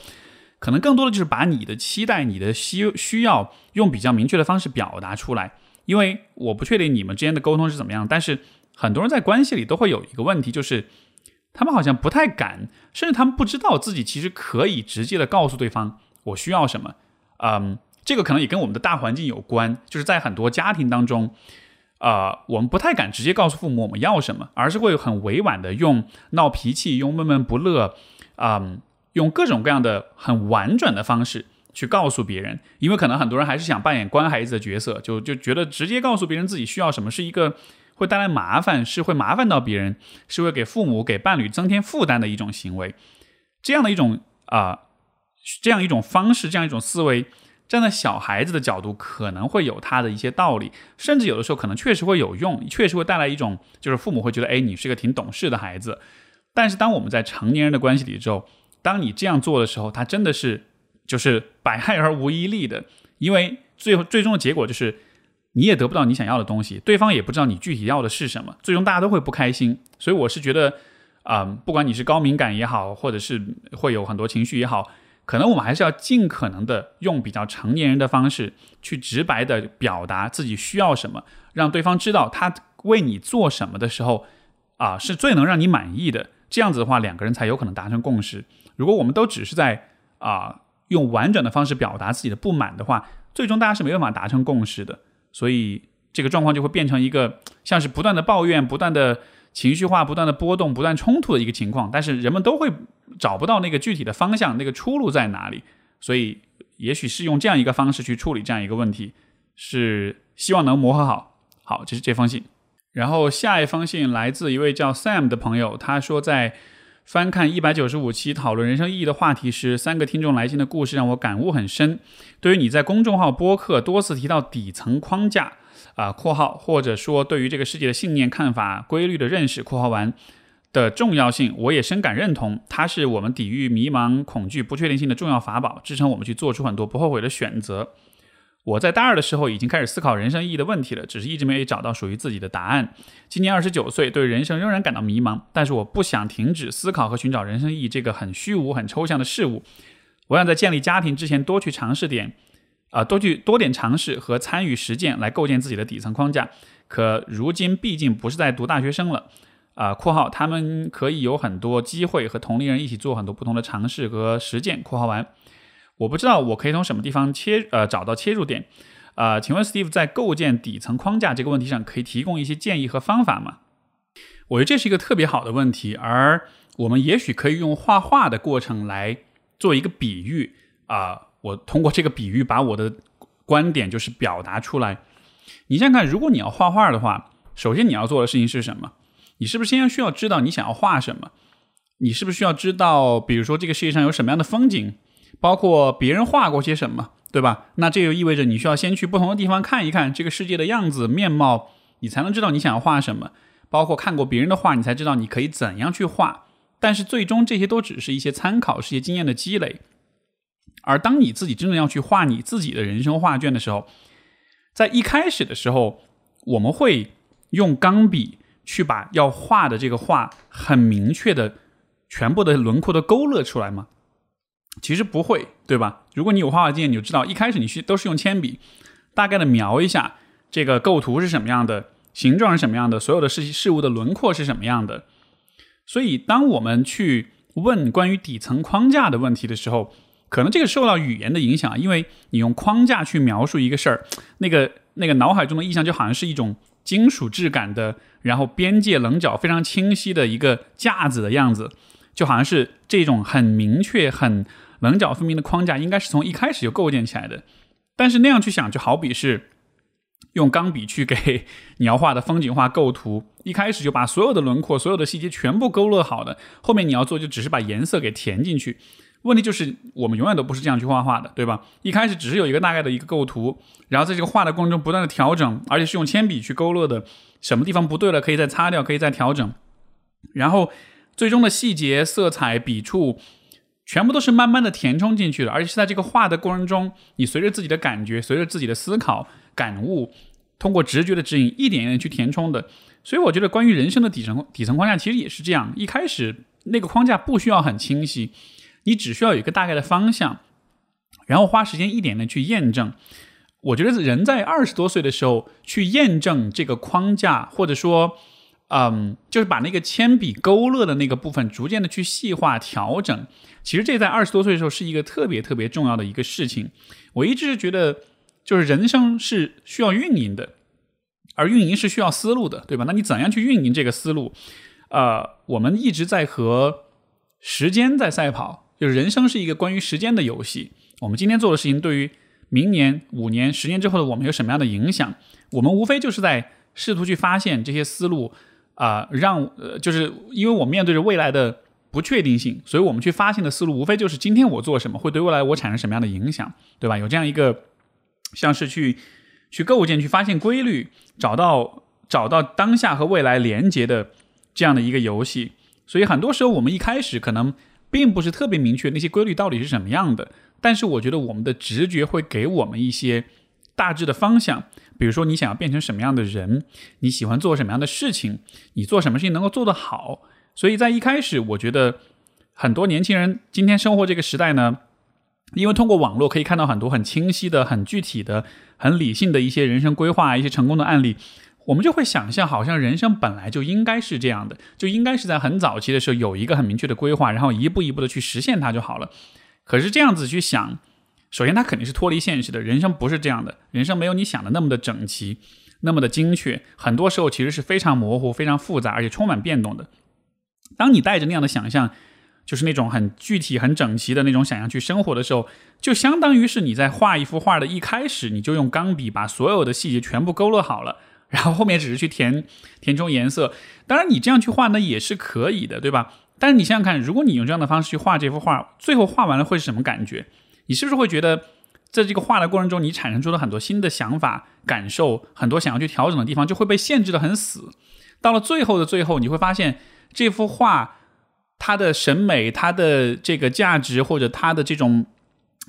可能更多的就是把你的期待、你的需需要用比较明确的方式表达出来。因为我不确定你们之间的沟通是怎么样，但是很多人在关系里都会有一个问题，就是他们好像不太敢，甚至他们不知道自己其实可以直接的告诉对方我需要什么。嗯。这个可能也跟我们的大环境有关，就是在很多家庭当中，呃，我们不太敢直接告诉父母我们要什么，而是会很委婉的用闹脾气、用闷闷不乐，嗯，用各种各样的很婉转的方式去告诉别人，因为可能很多人还是想扮演乖孩子的角色，就就觉得直接告诉别人自己需要什么是一个会带来麻烦，是会麻烦到别人，是会给父母、给伴侣增添负担的一种行为，这样的一种啊，这样一种方式，这样一种思维。站在小孩子的角度，可能会有他的一些道理，甚至有的时候可能确实会有用，确实会带来一种，就是父母会觉得，哎，你是个挺懂事的孩子。但是当我们在成年人的关系里之后，当你这样做的时候，他真的是就是百害而无一利的，因为最后最终的结果就是你也得不到你想要的东西，对方也不知道你具体要的是什么，最终大家都会不开心。所以我是觉得，啊，不管你是高敏感也好，或者是会有很多情绪也好。可能我们还是要尽可能的用比较成年人的方式去直白的表达自己需要什么，让对方知道他为你做什么的时候，啊是最能让你满意的。这样子的话，两个人才有可能达成共识。如果我们都只是在啊用婉转的方式表达自己的不满的话，最终大家是没办法达成共识的。所以这个状况就会变成一个像是不断的抱怨、不断的。情绪化不断的波动、不断冲突的一个情况，但是人们都会找不到那个具体的方向，那个出路在哪里？所以，也许是用这样一个方式去处理这样一个问题，是希望能磨合好。好，这是这封信。然后下一封信来自一位叫 Sam 的朋友，他说在翻看一百九十五期讨论人生意义的话题时，三个听众来信的故事让我感悟很深。对于你在公众号播客多次提到底层框架。啊，括号或者说对于这个世界的信念、看法、规律的认识，括号完的重要性，我也深感认同。它是我们抵御迷茫、恐惧、不确定性的重要法宝，支撑我们去做出很多不后悔的选择。我在大二的时候已经开始思考人生意义的问题了，只是一直没有找到属于自己的答案。今年二十九岁，对人生仍然感到迷茫，但是我不想停止思考和寻找人生意义这个很虚无、很抽象的事物。我想在建立家庭之前多去尝试点。啊，多去多点尝试和参与实践来构建自己的底层框架。可如今毕竟不是在读大学生了，啊（括号他们可以有很多机会和同龄人一起做很多不同的尝试和实践）。括号完，我不知道我可以从什么地方切呃找到切入点。啊，请问 Steve 在构建底层框架这个问题上可以提供一些建议和方法吗？我觉得这是一个特别好的问题，而我们也许可以用画画的过程来做一个比喻啊，我通过这个比喻把我的观点就是表达出来。你想想看，如果你要画画的话，首先你要做的事情是什么？你是不是先要需要知道你想要画什么？你是不是需要知道，比如说这个世界上有什么样的风景，包括别人画过些什么，对吧？那这就意味着你需要先去不同的地方看一看这个世界的样子面貌，你才能知道你想要画什么。包括看过别人的画，你才知道你可以怎样去画。但是最终这些都只是一些参考，是一些经验的积累。而当你自己真正要去画你自己的人生画卷的时候，在一开始的时候，我们会用钢笔去把要画的这个画很明确的全部的轮廓都勾勒出来吗？其实不会，对吧？如果你有画画经验，你就知道一开始你去都是用铅笔，大概的描一下这个构图是什么样的，形状是什么样的，所有的事事物的轮廓是什么样的。所以，当我们去问关于底层框架的问题的时候，可能这个受到语言的影响，因为你用框架去描述一个事儿，那个那个脑海中的意象就好像是一种金属质感的，然后边界棱角非常清晰的一个架子的样子，就好像是这种很明确、很棱角分明的框架，应该是从一开始就构建起来的。但是那样去想，就好比是。用钢笔去给你要画的风景画构图，一开始就把所有的轮廓、所有的细节全部勾勒好的，后面你要做就只是把颜色给填进去。问题就是我们永远都不是这样去画画的，对吧？一开始只是有一个大概的一个构图，然后在这个画的过程中不断的调整，而且是用铅笔去勾勒的，什么地方不对了可以再擦掉，可以再调整，然后最终的细节、色彩、笔触全部都是慢慢的填充进去的，而且是在这个画的过程中，你随着自己的感觉，随着自己的思考。感悟，通过直觉的指引，一点一点去填充的。所以我觉得，关于人生的底层底层框架，其实也是这样。一开始那个框架不需要很清晰，你只需要有一个大概的方向，然后花时间一点点去验证。我觉得人在二十多岁的时候去验证这个框架，或者说，嗯，就是把那个铅笔勾勒的那个部分逐渐的去细化调整。其实这在二十多岁的时候是一个特别特别重要的一个事情。我一直觉得。就是人生是需要运营的，而运营是需要思路的，对吧？那你怎样去运营这个思路？呃，我们一直在和时间在赛跑，就是人生是一个关于时间的游戏。我们今天做的事情，对于明年、五年、十年之后的我们有什么样的影响？我们无非就是在试图去发现这些思路啊，让呃，就是因为我面对着未来的不确定性，所以我们去发现的思路，无非就是今天我做什么会对未来我产生什么样的影响，对吧？有这样一个。像是去去构建、去发现规律，找到找到当下和未来连接的这样的一个游戏。所以很多时候，我们一开始可能并不是特别明确那些规律到底是什么样的。但是我觉得我们的直觉会给我们一些大致的方向。比如说，你想要变成什么样的人，你喜欢做什么样的事情，你做什么事情能够做得好。所以在一开始，我觉得很多年轻人今天生活这个时代呢。因为通过网络可以看到很多很清晰的、很具体的、很理性的一些人生规划、一些成功的案例，我们就会想象，好像人生本来就应该是这样的，就应该是在很早期的时候有一个很明确的规划，然后一步一步的去实现它就好了。可是这样子去想，首先它肯定是脱离现实的，人生不是这样的，人生没有你想的那么的整齐、那么的精确，很多时候其实是非常模糊、非常复杂，而且充满变动的。当你带着那样的想象。就是那种很具体、很整齐的那种想象去生活的时候，就相当于是你在画一幅画的一开始，你就用钢笔把所有的细节全部勾勒好了，然后后面只是去填填充颜色。当然，你这样去画呢也是可以的，对吧？但是你想想看，如果你用这样的方式去画这幅画，最后画完了会是什么感觉？你是不是会觉得，在这个画的过程中，你产生出了很多新的想法、感受，很多想要去调整的地方就会被限制的很死。到了最后的最后，你会发现这幅画。它的审美，它的这个价值，或者它的这种，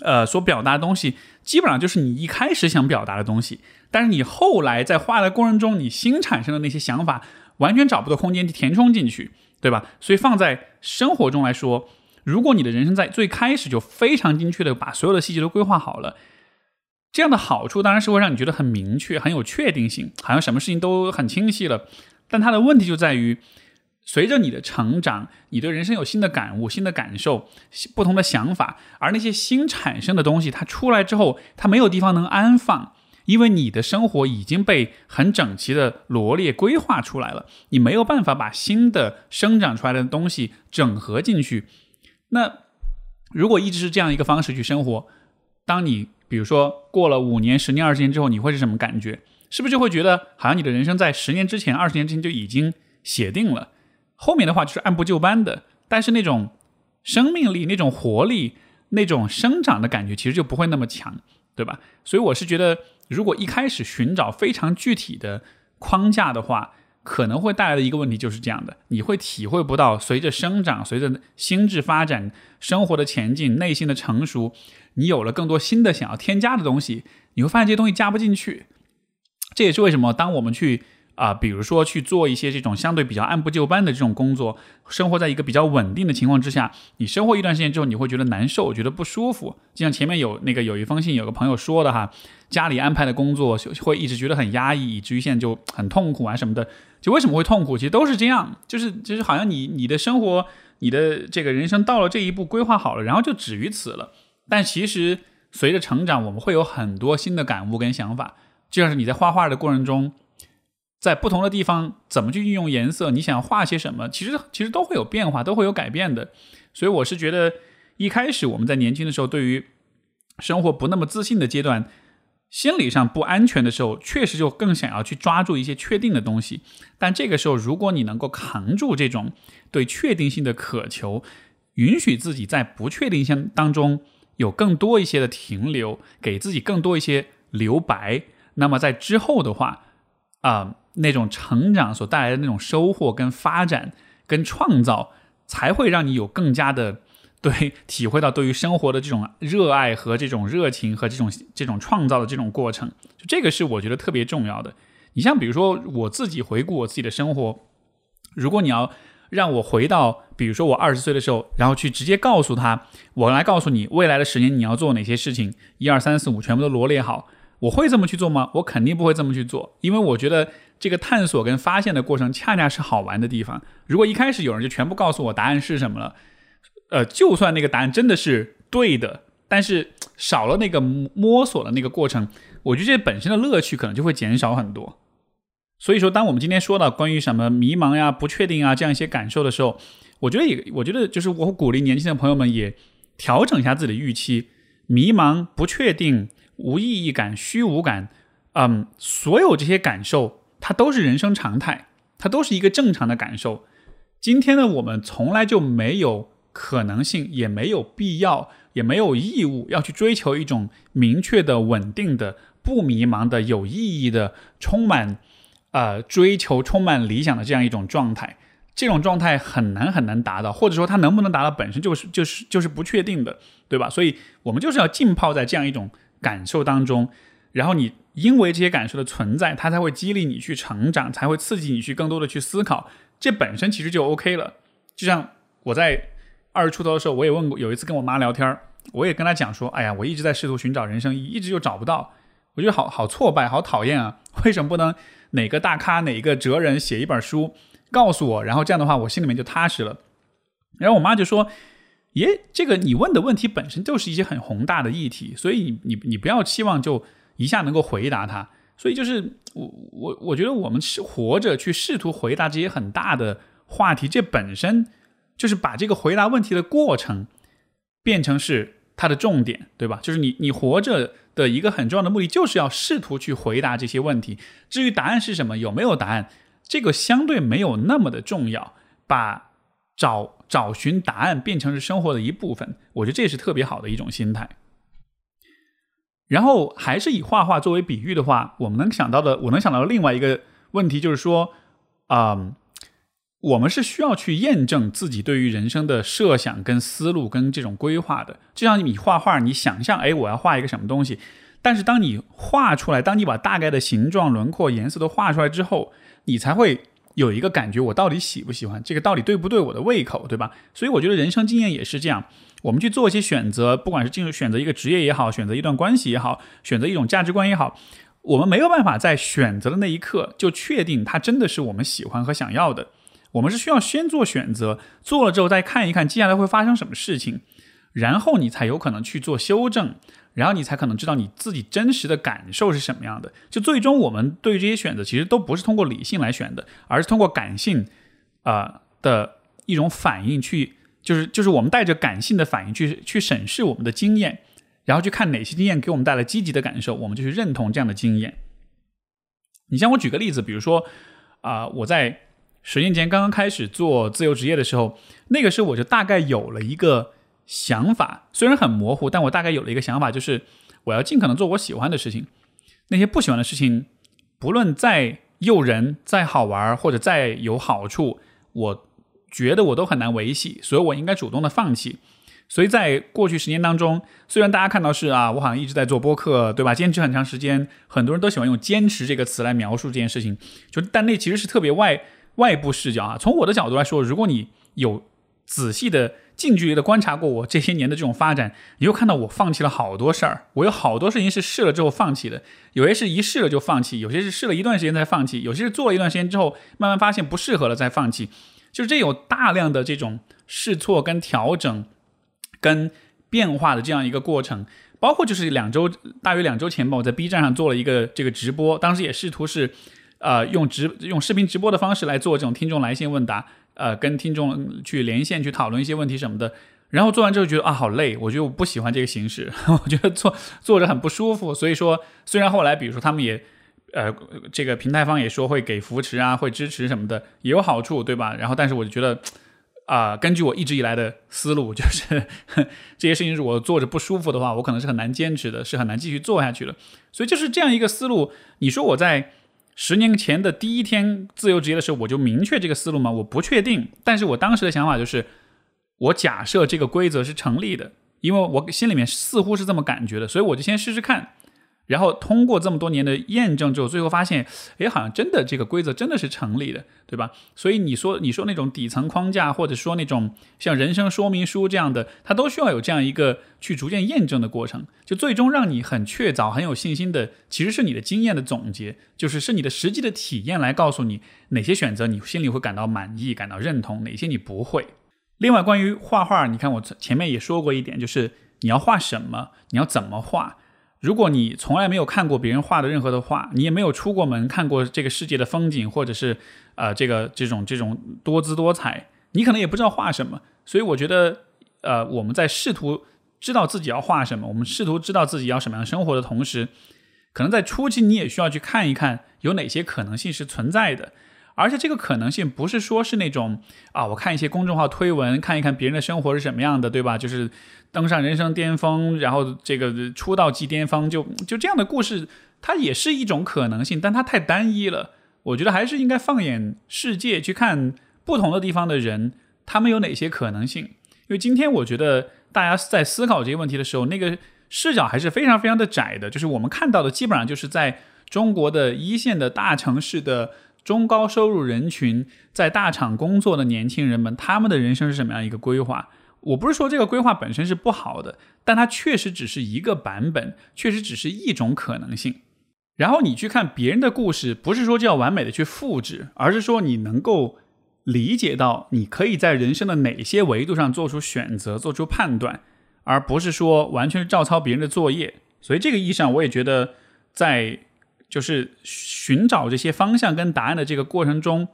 呃，所表达的东西，基本上就是你一开始想表达的东西。但是你后来在画的过程中，你新产生的那些想法，完全找不到空间去填充进去，对吧？所以放在生活中来说，如果你的人生在最开始就非常精确的把所有的细节都规划好了，这样的好处当然是会让你觉得很明确、很有确定性，好像什么事情都很清晰了。但它的问题就在于。随着你的成长，你对人生有新的感悟、新的感受、不同的想法，而那些新产生的东西，它出来之后，它没有地方能安放，因为你的生活已经被很整齐的罗列规划出来了，你没有办法把新的生长出来的东西整合进去。那如果一直是这样一个方式去生活，当你比如说过了五年、十年、二十年之后，你会是什么感觉？是不是就会觉得好像你的人生在十年之前、二十年之前就已经写定了？后面的话就是按部就班的，但是那种生命力、那种活力、那种生长的感觉，其实就不会那么强，对吧？所以我是觉得，如果一开始寻找非常具体的框架的话，可能会带来的一个问题就是这样的：你会体会不到随着生长、随着心智发展、生活的前进、内心的成熟，你有了更多新的想要添加的东西，你会发现这些东西加不进去。这也是为什么当我们去。啊，比如说去做一些这种相对比较按部就班的这种工作，生活在一个比较稳定的情况之下，你生活一段时间之后，你会觉得难受，觉得不舒服。就像前面有那个有一封信，有个朋友说的哈，家里安排的工作会一直觉得很压抑，以至于现在就很痛苦啊什么的。就为什么会痛苦？其实都是这样，就是就是好像你你的生活，你的这个人生到了这一步规划好了，然后就止于此了。但其实随着成长，我们会有很多新的感悟跟想法，就像是你在画画的过程中。在不同的地方怎么去运用颜色？你想画些什么？其实其实都会有变化，都会有改变的。所以我是觉得，一开始我们在年轻的时候，对于生活不那么自信的阶段，心理上不安全的时候，确实就更想要去抓住一些确定的东西。但这个时候，如果你能够扛住这种对确定性的渴求，允许自己在不确定性当中有更多一些的停留，给自己更多一些留白，那么在之后的话，啊。那种成长所带来的那种收获、跟发展、跟创造，才会让你有更加的对体会到对于生活的这种热爱和这种热情和这种这种创造的这种过程。就这个是我觉得特别重要的。你像比如说我自己回顾我自己的生活，如果你要让我回到比如说我二十岁的时候，然后去直接告诉他，我来告诉你未来的十年你要做哪些事情，一二三四五全部都罗列好，我会这么去做吗？我肯定不会这么去做，因为我觉得。这个探索跟发现的过程，恰恰是好玩的地方。如果一开始有人就全部告诉我答案是什么了，呃，就算那个答案真的是对的，但是少了那个摸索的那个过程，我觉得这本身的乐趣可能就会减少很多。所以说，当我们今天说到关于什么迷茫呀、不确定啊这样一些感受的时候，我觉得也，我觉得就是我鼓励年轻的朋友们也调整一下自己的预期。迷茫、不确定、无意义感、虚无感，嗯，所有这些感受。它都是人生常态，它都是一个正常的感受。今天呢，我们从来就没有可能性，也没有必要，也没有义务要去追求一种明确的、稳定的、不迷茫的、有意义的、充满呃追求、充满理想的这样一种状态。这种状态很难很难达到，或者说它能不能达到，本身就是就是就是不确定的，对吧？所以我们就是要浸泡在这样一种感受当中，然后你。因为这些感受的存在，它才会激励你去成长，才会刺激你去更多的去思考。这本身其实就 OK 了。就像我在二十出头的时候，我也问过，有一次跟我妈聊天我也跟她讲说：“哎呀，我一直在试图寻找人生，一直就找不到，我觉得好好挫败，好讨厌啊！为什么不能哪个大咖、哪个哲人写一本书告诉我？然后这样的话，我心里面就踏实了。”然后我妈就说：“耶，这个你问的问题本身就是一些很宏大的议题，所以你你你不要期望就。”一下能够回答他，所以就是我我我觉得我们是活着去试图回答这些很大的话题，这本身就是把这个回答问题的过程变成是它的重点，对吧？就是你你活着的一个很重要的目的，就是要试图去回答这些问题。至于答案是什么，有没有答案，这个相对没有那么的重要。把找找寻答案变成是生活的一部分，我觉得这是特别好的一种心态。然后还是以画画作为比喻的话，我们能想到的，我能想到另外一个问题就是说，啊，我们是需要去验证自己对于人生的设想、跟思路、跟这种规划的。就像你画画，你想象，哎，我要画一个什么东西，但是当你画出来，当你把大概的形状、轮廓、颜色都画出来之后，你才会有一个感觉，我到底喜不喜欢这个，到底对不对我的胃口，对吧？所以我觉得人生经验也是这样。我们去做一些选择，不管是进入选择一个职业也好，选择一段关系也好，选择一种价值观也好，我们没有办法在选择的那一刻就确定它真的是我们喜欢和想要的。我们是需要先做选择，做了之后再看一看接下来会发生什么事情。然后你才有可能去做修正，然后你才可能知道你自己真实的感受是什么样的。就最终我们对于这些选择，其实都不是通过理性来选的，而是通过感性啊的一种反应去，就是就是我们带着感性的反应去去审视我们的经验，然后去看哪些经验给我们带来积极的感受，我们就去认同这样的经验。你像我举个例子，比如说啊，我在十年前刚刚开始做自由职业的时候，那个时候我就大概有了一个想法，虽然很模糊，但我大概有了一个想法，就是我要尽可能做我喜欢的事情，那些不喜欢的事情，不论再诱人、再好玩或者再有好处，我觉得我都很难维系，所以我应该主动的放弃。所以在过去十年当中，虽然大家看到是啊，我好像一直在做播客，对吧？坚持很长时间，很多人都喜欢用“坚持”这个词来描述这件事情，就但那其实是特别外外部视角啊。从我的角度来说，如果你有仔细的近距离的观察过我这些年的这种发展，你又看到我放弃了好多事儿，我有好多事情是试了之后放弃的，有些是一试了就放弃，有些是试了一段时间才放弃，有些是做了一段时间之后慢慢发现不适合了再放弃，就是这有大量的这种试错跟调整。跟变化的这样一个过程，包括就是两周，大约两周前吧，我在 B 站上做了一个这个直播，当时也试图是，呃，用直用视频直播的方式来做这种听众来信问答，呃，跟听众去连线去讨论一些问题什么的。然后做完之后觉得啊，好累，我觉得我不喜欢这个形式，我觉得做做着很不舒服。所以说，虽然后来比如说他们也，呃，这个平台方也说会给扶持啊，会支持什么的，也有好处，对吧？然后但是我就觉得。啊，根据我一直以来的思路，就是 这些事情如果做着不舒服的话，我可能是很难坚持的，是很难继续做下去的。所以就是这样一个思路。你说我在十年前的第一天自由职业的时候，我就明确这个思路嘛？我不确定。但是我当时的想法就是，我假设这个规则是成立的，因为我心里面似乎是这么感觉的，所以我就先试试看。然后通过这么多年的验证之后，最后发现，哎，好像真的这个规则真的是成立的，对吧？所以你说你说那种底层框架，或者说那种像人生说明书这样的，它都需要有这样一个去逐渐验证的过程，就最终让你很确凿、很有信心的，其实是你的经验的总结，就是是你的实际的体验来告诉你哪些选择你心里会感到满意、感到认同，哪些你不会。另外，关于画画，你看我前面也说过一点，就是你要画什么，你要怎么画。如果你从来没有看过别人画的任何的画，你也没有出过门看过这个世界的风景，或者是呃这个这种这种多姿多彩，你可能也不知道画什么。所以我觉得，呃，我们在试图知道自己要画什么，我们试图知道自己要什么样生活的同时，可能在初期你也需要去看一看有哪些可能性是存在的。而且这个可能性不是说是那种啊，我看一些公众号推文，看一看别人的生活是什么样的，对吧？就是登上人生巅峰，然后这个出道即巅峰，就就这样的故事，它也是一种可能性，但它太单一了。我觉得还是应该放眼世界，去看不同的地方的人，他们有哪些可能性。因为今天我觉得大家在思考这些问题的时候，那个视角还是非常非常的窄的，就是我们看到的基本上就是在中国的一线的大城市的。中高收入人群在大厂工作的年轻人们，他们的人生是什么样一个规划？我不是说这个规划本身是不好的，但它确实只是一个版本，确实只是一种可能性。然后你去看别人的故事，不是说就要完美的去复制，而是说你能够理解到你可以在人生的哪些维度上做出选择、做出判断，而不是说完全是照抄别人的作业。所以这个意义上，我也觉得在。就是寻找这些方向跟答案的这个过程中，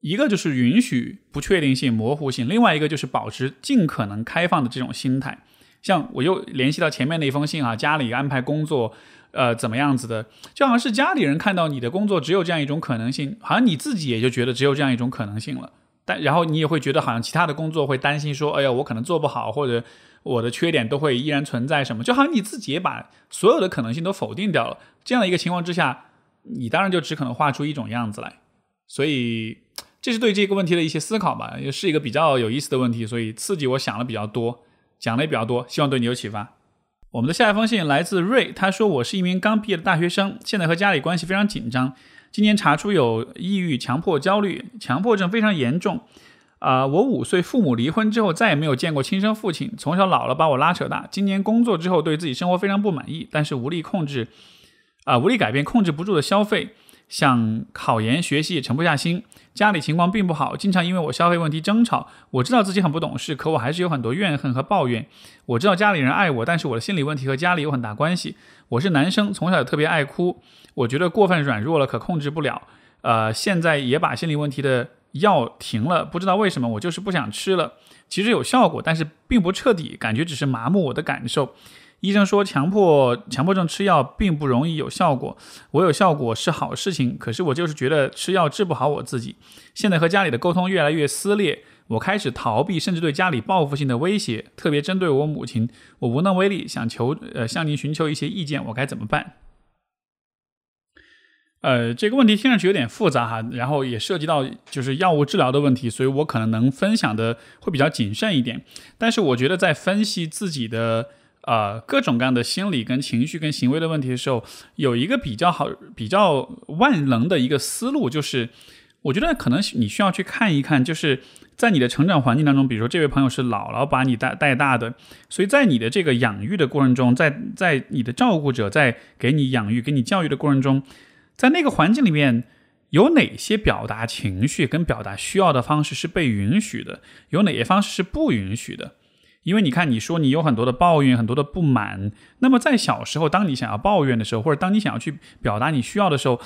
一个就是允许不确定性、模糊性，另外一个就是保持尽可能开放的这种心态。像我又联系到前面那封信啊，家里安排工作，呃，怎么样子的，就好像是家里人看到你的工作只有这样一种可能性，好像你自己也就觉得只有这样一种可能性了。但然后你也会觉得好像其他的工作会担心说，哎呀，我可能做不好，或者。我的缺点都会依然存在，什么就好像你自己也把所有的可能性都否定掉了。这样的一个情况之下，你当然就只可能画出一种样子来。所以，这是对这个问题的一些思考吧，也是一个比较有意思的问题，所以刺激我想了比较多，讲的也比较多，希望对你有启发。我们的下一封信来自瑞，他说：“我是一名刚毕业的大学生，现在和家里关系非常紧张，今年查出有抑郁、强迫焦虑、强迫症非常严重。”啊，我五岁，父母离婚之后再也没有见过亲生父亲。从小姥姥把我拉扯大。今年工作之后，对自己生活非常不满意，但是无力控制，啊，无力改变，控制不住的消费。想考研学习也沉不下心，家里情况并不好，经常因为我消费问题争吵。我知道自己很不懂事，可我还是有很多怨恨和抱怨。我知道家里人爱我，但是我的心理问题和家里有很大关系。我是男生，从小特别爱哭，我觉得过分软弱了，可控制不了。呃，现在也把心理问题的药停了，不知道为什么，我就是不想吃了。其实有效果，但是并不彻底，感觉只是麻木我的感受。医生说，强迫强迫症吃药并不容易有效果。我有效果是好事情，可是我就是觉得吃药治不好我自己。现在和家里的沟通越来越撕裂，我开始逃避，甚至对家里报复性的威胁，特别针对我母亲。我无能为力，想求呃向您寻求一些意见，我该怎么办？呃，这个问题听上去有点复杂哈，然后也涉及到就是药物治疗的问题，所以我可能能分享的会比较谨慎一点。但是我觉得在分析自己的。呃，各种各样的心理跟情绪跟行为的问题的时候，有一个比较好、比较万能的一个思路，就是我觉得可能你需要去看一看，就是在你的成长环境当中，比如说这位朋友是姥姥把你带带大的，所以在你的这个养育的过程中，在在你的照顾者在给你养育、给你教育的过程中，在那个环境里面有哪些表达情绪跟表达需要的方式是被允许的，有哪些方式是不允许的？因为你看，你说你有很多的抱怨，很多的不满。那么在小时候，当你想要抱怨的时候，或者当你想要去表达你需要的时候，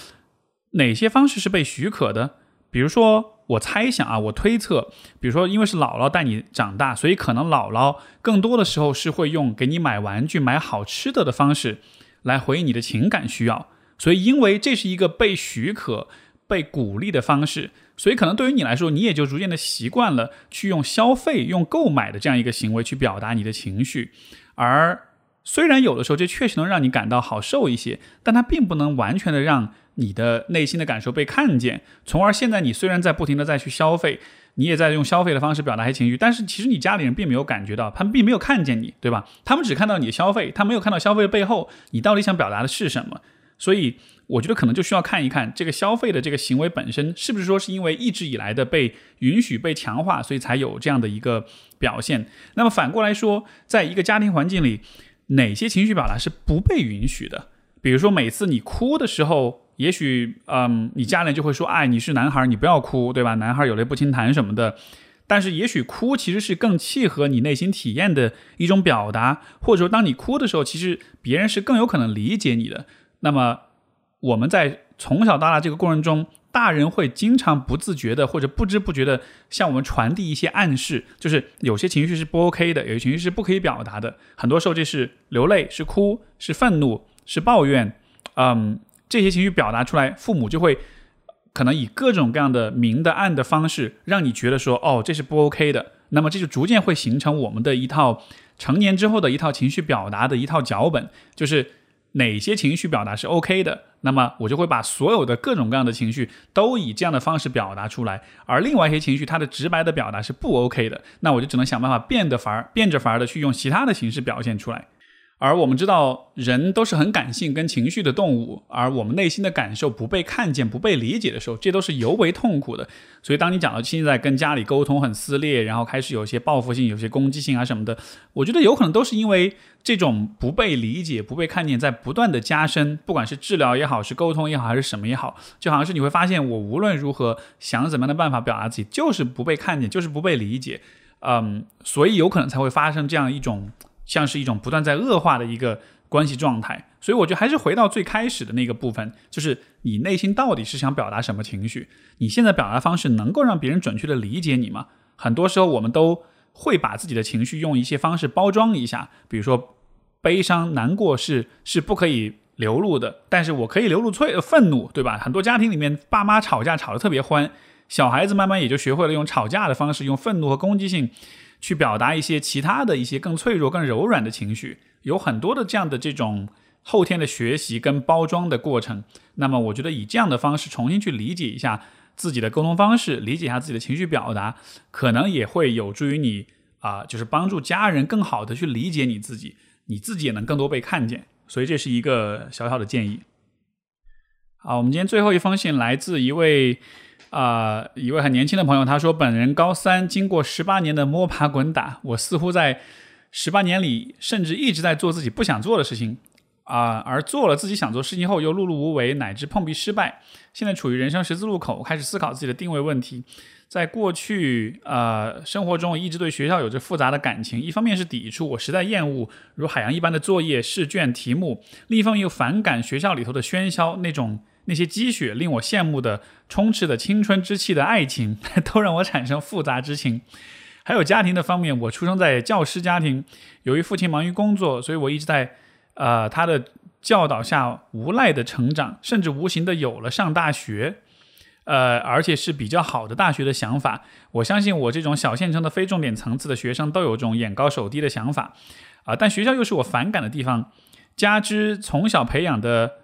哪些方式是被许可的？比如说，我猜想啊，我推测，比如说，因为是姥姥带你长大，所以可能姥姥更多的时候是会用给你买玩具、买好吃的的方式来回应你的情感需要。所以，因为这是一个被许可、被鼓励的方式。所以，可能对于你来说，你也就逐渐的习惯了去用消费、用购买的这样一个行为去表达你的情绪。而虽然有的时候这确实能让你感到好受一些，但它并不能完全的让你的内心的感受被看见。从而，现在你虽然在不停的再去消费，你也在用消费的方式表达一些情绪，但是其实你家里人并没有感觉到，他们并没有看见你，对吧？他们只看到你的消费，他没有看到消费的背后，你到底想表达的是什么。所以。我觉得可能就需要看一看这个消费的这个行为本身是不是说是因为一直以来的被允许、被强化，所以才有这样的一个表现。那么反过来说，在一个家庭环境里，哪些情绪表达是不被允许的？比如说，每次你哭的时候，也许嗯，你家人就会说：“哎，你是男孩，你不要哭，对吧？男孩有泪不轻弹什么的。”但是也许哭其实是更契合你内心体验的一种表达，或者说，当你哭的时候，其实别人是更有可能理解你的。那么。我们在从小到大这个过程中，大人会经常不自觉的或者不知不觉的向我们传递一些暗示，就是有些情绪是不 OK 的，有些情绪是不可以表达的。很多时候这是流泪、是哭、是愤怒、是抱怨，嗯，这些情绪表达出来，父母就会可能以各种各样的明的暗的方式，让你觉得说，哦，这是不 OK 的。那么这就逐渐会形成我们的一套成年之后的一套情绪表达的一套脚本，就是哪些情绪表达是 OK 的。那么我就会把所有的各种各样的情绪都以这样的方式表达出来，而另外一些情绪它的直白的表达是不 OK 的，那我就只能想办法变得法儿变着法儿的去用其他的形式表现出来。而我们知道，人都是很感性跟情绪的动物，而我们内心的感受不被看见、不被理解的时候，这都是尤为痛苦的。所以，当你讲到现在跟家里沟通很撕裂，然后开始有些报复性、有些攻击性啊什么的，我觉得有可能都是因为这种不被理解、不被看见，在不断的加深。不管是治疗也好，是沟通也好，还是什么也好，就好像是你会发现，我无论如何想怎么样的办法表达自己，就是不被看见，就是不被理解。嗯，所以有可能才会发生这样一种。像是一种不断在恶化的一个关系状态，所以我觉得还是回到最开始的那个部分，就是你内心到底是想表达什么情绪？你现在表达方式能够让别人准确的理解你吗？很多时候我们都会把自己的情绪用一些方式包装一下，比如说悲伤、难过是是不可以流露的，但是我可以流露脆愤怒，对吧？很多家庭里面爸妈吵架吵得特别欢，小孩子慢慢也就学会了用吵架的方式，用愤怒和攻击性。去表达一些其他的一些更脆弱、更柔软的情绪，有很多的这样的这种后天的学习跟包装的过程。那么，我觉得以这样的方式重新去理解一下自己的沟通方式，理解一下自己的情绪表达，可能也会有助于你啊，就是帮助家人更好的去理解你自己，你自己也能更多被看见。所以，这是一个小小的建议。好，我们今天最后一封信来自一位。啊，一位很年轻的朋友，他说：“本人高三，经过十八年的摸爬滚打，我似乎在十八年里，甚至一直在做自己不想做的事情。啊，而做了自己想做事情后，又碌碌无为，乃至碰壁失败。现在处于人生十字路口，开始思考自己的定位问题。在过去，呃，生活中一直对学校有着复杂的感情。一方面是抵触，我实在厌恶如海洋一般的作业、试卷、题目；另一方面又反感学校里头的喧嚣，那种那些积雪令我羡慕的、充斥的青春之气的爱情，都让我产生复杂之情。还有家庭的方面，我出生在教师家庭，由于父亲忙于工作，所以我一直在。呃，他的教导下无赖的成长，甚至无形的有了上大学，呃，而且是比较好的大学的想法。我相信我这种小县城的非重点层次的学生都有这种眼高手低的想法，啊，但学校又是我反感的地方，加之从小培养的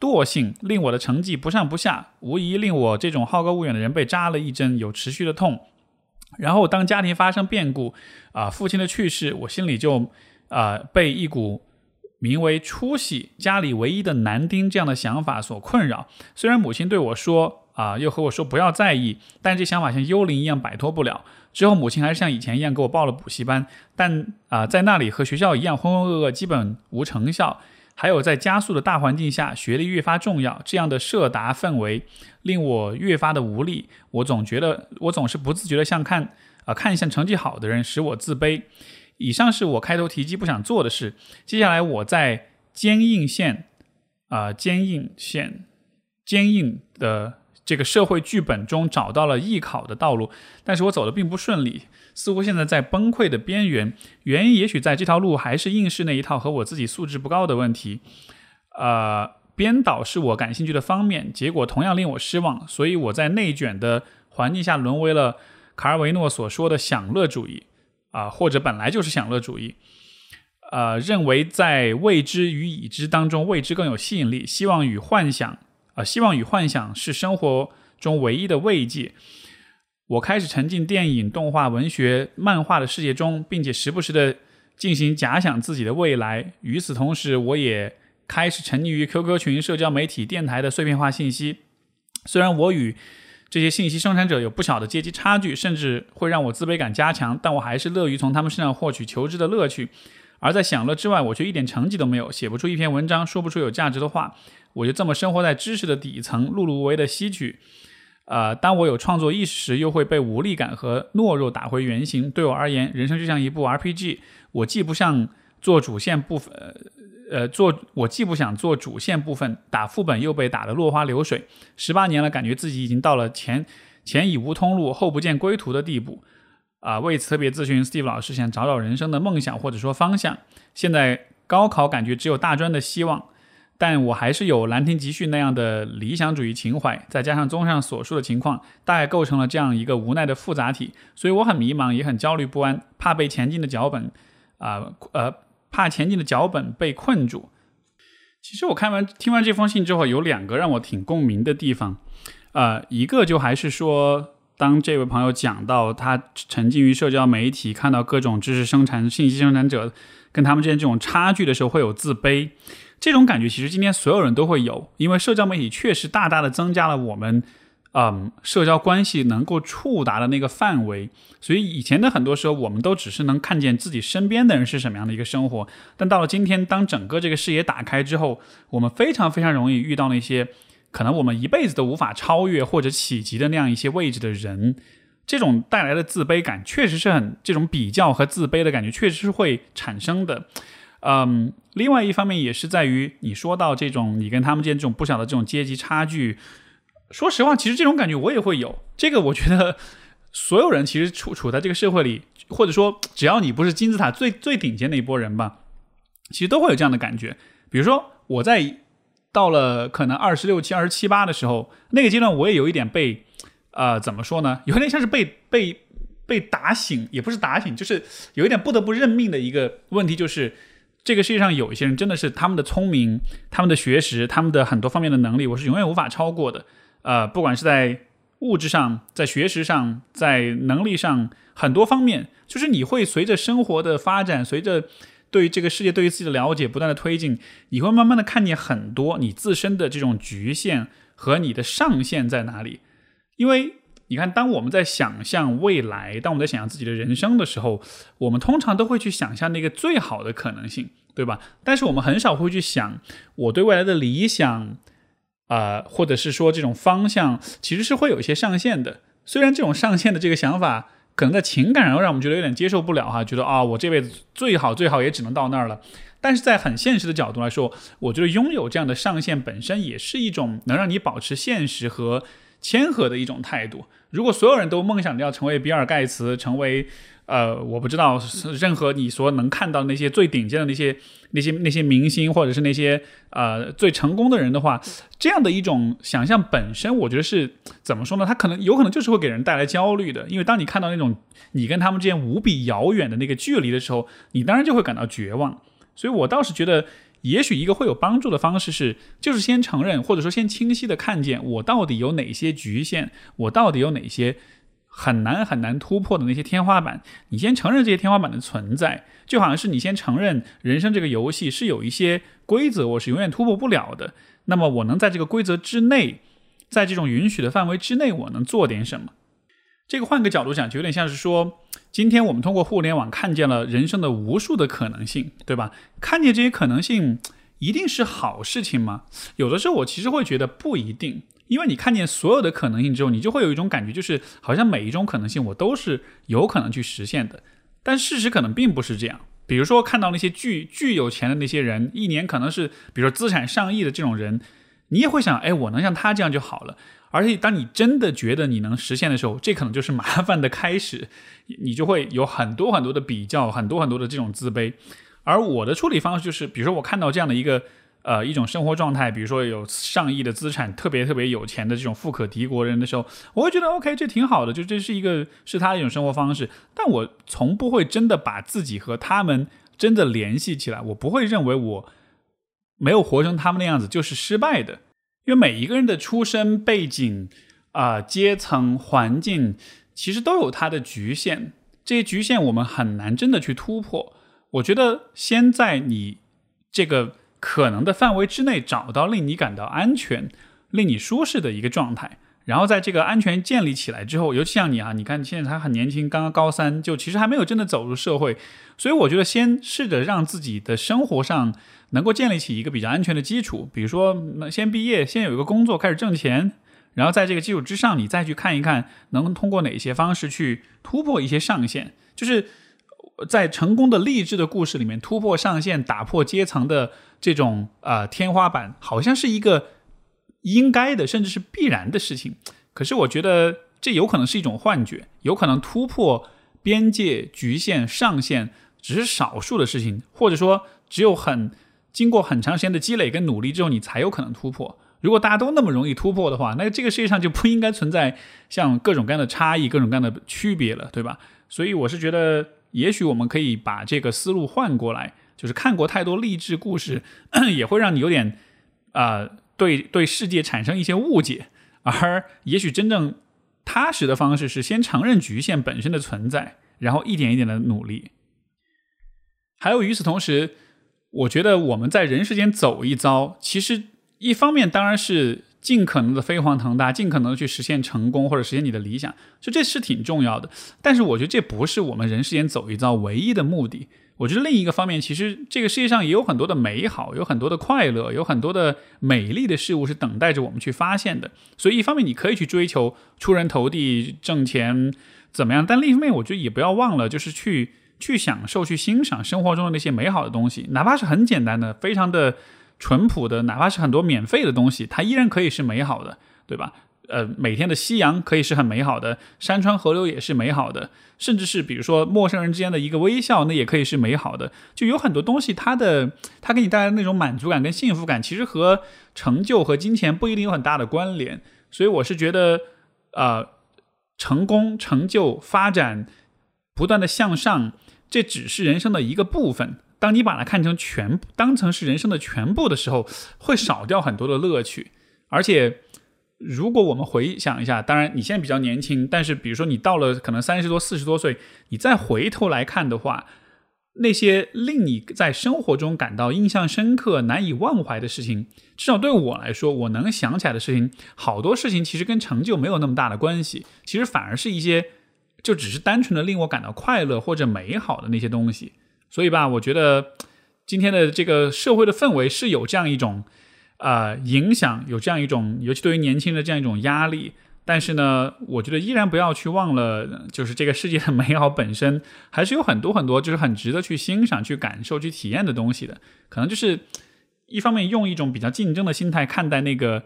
惰性，令我的成绩不上不下，无疑令我这种好高骛远的人被扎了一针，有持续的痛。然后当家庭发生变故，啊，父亲的去世，我心里就啊被一股。名为出息，家里唯一的男丁这样的想法所困扰。虽然母亲对我说啊，又和我说不要在意，但这想法像幽灵一样摆脱不了。之后母亲还是像以前一样给我报了补习班，但啊，在那里和学校一样浑浑噩噩，基本无成效。还有在加速的大环境下，学历越发重要，这样的社达氛围令我越发的无力。我总觉得，我总是不自觉的像看啊，看向成绩好的人，使我自卑。以上是我开头提及不想做的事。接下来我在坚硬线，啊，坚硬线，坚硬的这个社会剧本中找到了艺考的道路，但是我走的并不顺利，似乎现在在崩溃的边缘。原因也许在这条路还是应试那一套和我自己素质不高的问题。呃，编导是我感兴趣的方面，结果同样令我失望，所以我在内卷的环境下沦为了卡尔维诺所说的享乐主义。啊，或者本来就是享乐主义，呃，认为在未知与已知当中，未知更有吸引力。希望与幻想，啊，希望与幻想是生活中唯一的慰藉。我开始沉浸电影、动画、文学、漫画的世界中，并且时不时的进行假想自己的未来。与此同时，我也开始沉溺于 QQ 群、社交媒体、电台的碎片化信息。虽然我与这些信息生产者有不小的阶级差距，甚至会让我自卑感加强，但我还是乐于从他们身上获取求知的乐趣。而在享乐之外，我却一点成绩都没有，写不出一篇文章，说不出有价值的话。我就这么生活在知识的底层，碌碌无为的吸取。呃，当我有创作意识时，又会被无力感和懦弱打回原形。对我而言，人生就像一部 RPG，我既不像做主线部分。呃，做我既不想做主线部分，打副本又被打得落花流水。十八年了，感觉自己已经到了前前已无通路，后不见归途的地步。啊，为此特别咨询 Steve 老师，想找找人生的梦想或者说方向。现在高考感觉只有大专的希望，但我还是有兰亭集序那样的理想主义情怀，再加上综上所述的情况，大概构成了这样一个无奈的复杂体。所以我很迷茫，也很焦虑不安，怕被前进的脚本啊呃。怕前进的脚本被困住。其实我看完听完这封信之后，有两个让我挺共鸣的地方。呃，一个就还是说，当这位朋友讲到他沉浸于社交媒体，看到各种知识生产、信息生产者跟他们之间这种差距的时候，会有自卑。这种感觉其实今天所有人都会有，因为社交媒体确实大大的增加了我们。嗯，社交关系能够触达的那个范围，所以以前的很多时候，我们都只是能看见自己身边的人是什么样的一个生活。但到了今天，当整个这个视野打开之后，我们非常非常容易遇到那些可能我们一辈子都无法超越或者企及的那样一些位置的人。这种带来的自卑感，确实是很这种比较和自卑的感觉，确实是会产生的。嗯，另外一方面也是在于你说到这种你跟他们之间这种不小的这种阶级差距。说实话，其实这种感觉我也会有。这个我觉得，所有人其实处处在这个社会里，或者说只要你不是金字塔最最顶尖的一波人吧，其实都会有这样的感觉。比如说，我在到了可能二十六七、二十七八的时候，那个阶段我也有一点被，呃，怎么说呢？有点像是被被被打醒，也不是打醒，就是有一点不得不认命的一个问题，就是这个世界上有一些人真的是他们的聪明、他们的学识、他们的很多方面的能力，我是永远无法超过的。呃，不管是在物质上、在学识上、在能力上，很多方面，就是你会随着生活的发展，随着对于这个世界、对于自己的了解不断的推进，你会慢慢的看见很多你自身的这种局限和你的上限在哪里。因为你看，当我们在想象未来，当我们在想象自己的人生的时候，我们通常都会去想象那个最好的可能性。对吧？但是我们很少会去想，我对未来的理想，啊，或者是说这种方向，其实是会有一些上限的。虽然这种上限的这个想法，可能在情感上让我们觉得有点接受不了哈，觉得啊，我这辈子最好最好也只能到那儿了。但是在很现实的角度来说，我觉得拥有这样的上限本身也是一种能让你保持现实和谦和的一种态度。如果所有人都梦想着要成为比尔盖茨，成为。呃，我不知道任何你所能看到那些最顶尖的那些那些那些明星，或者是那些呃最成功的人的话，这样的一种想象本身，我觉得是怎么说呢？他可能有可能就是会给人带来焦虑的，因为当你看到那种你跟他们之间无比遥远的那个距离的时候，你当然就会感到绝望。所以我倒是觉得，也许一个会有帮助的方式是，就是先承认，或者说先清晰的看见我到底有哪些局限，我到底有哪些。很难很难突破的那些天花板，你先承认这些天花板的存在，就好像是你先承认人生这个游戏是有一些规则，我是永远突破不了的。那么我能在这个规则之内，在这种允许的范围之内，我能做点什么？这个换个角度讲，就有点像是说，今天我们通过互联网看见了人生的无数的可能性，对吧？看见这些可能性，一定是好事情吗？有的时候我其实会觉得不一定。因为你看见所有的可能性之后，你就会有一种感觉，就是好像每一种可能性我都是有可能去实现的。但事实可能并不是这样。比如说，看到那些巨巨有钱的那些人，一年可能是比如说资产上亿的这种人，你也会想，哎，我能像他这样就好了。而且，当你真的觉得你能实现的时候，这可能就是麻烦的开始，你就会有很多很多的比较，很多很多的这种自卑。而我的处理方式就是，比如说我看到这样的一个。呃，一种生活状态，比如说有上亿的资产，特别特别有钱的这种富可敌国人的时候，我会觉得 OK，这挺好的，就这是一个是他的一种生活方式。但我从不会真的把自己和他们真的联系起来，我不会认为我没有活成他们那样子就是失败的，因为每一个人的出身背景啊、阶层、环境，其实都有它的局限，这些局限我们很难真的去突破。我觉得先在你这个。可能的范围之内找到令你感到安全、令你舒适的一个状态，然后在这个安全建立起来之后，尤其像你啊，你看现在还很年轻，刚刚高三，就其实还没有真的走入社会，所以我觉得先试着让自己的生活上能够建立起一个比较安全的基础，比如说先毕业，先有一个工作开始挣钱，然后在这个基础之上，你再去看一看能通过哪些方式去突破一些上限，就是。在成功的励志的故事里面，突破上限、打破阶层的这种呃天花板，好像是一个应该的，甚至是必然的事情。可是我觉得这有可能是一种幻觉，有可能突破边界、局限、上限只是少数的事情，或者说只有很经过很长时间的积累跟努力之后，你才有可能突破。如果大家都那么容易突破的话，那这个世界上就不应该存在像各种各样的差异、各种各样的区别了，对吧？所以我是觉得。也许我们可以把这个思路换过来，就是看过太多励志故事，也会让你有点啊，对对世界产生一些误解。而也许真正踏实的方式是先承认局限本身的存在，然后一点一点的努力。还有与此同时，我觉得我们在人世间走一遭，其实一方面当然是。尽可能的飞黄腾达，尽可能的去实现成功或者实现你的理想，就这是挺重要的。但是我觉得这不是我们人世间走一遭唯一的目的。我觉得另一个方面，其实这个世界上也有很多的美好，有很多的快乐，有很多的美丽的事物是等待着我们去发现的。所以一方面你可以去追求出人头地、挣钱怎么样，但另一方面我觉得也不要忘了，就是去去享受、去欣赏生活中的那些美好的东西，哪怕是很简单的、非常的。淳朴的，哪怕是很多免费的东西，它依然可以是美好的，对吧？呃，每天的夕阳可以是很美好的，山川河流也是美好的，甚至是比如说陌生人之间的一个微笑，那也可以是美好的。就有很多东西，它的它给你带来那种满足感跟幸福感，其实和成就和金钱不一定有很大的关联。所以我是觉得，呃，成功、成就、发展、不断的向上，这只是人生的一个部分。当你把它看成全当成是人生的全部的时候，会少掉很多的乐趣。而且，如果我们回想一下，当然你现在比较年轻，但是比如说你到了可能三十多、四十多岁，你再回头来看的话，那些令你在生活中感到印象深刻、难以忘怀的事情，至少对我来说，我能想起来的事情，好多事情其实跟成就没有那么大的关系，其实反而是一些就只是单纯的令我感到快乐或者美好的那些东西。所以吧，我觉得今天的这个社会的氛围是有这样一种呃影响，有这样一种，尤其对于年轻人这样一种压力。但是呢，我觉得依然不要去忘了，就是这个世界的美好本身，还是有很多很多，就是很值得去欣赏、去感受、去体验的东西的。可能就是一方面用一种比较竞争的心态看待那个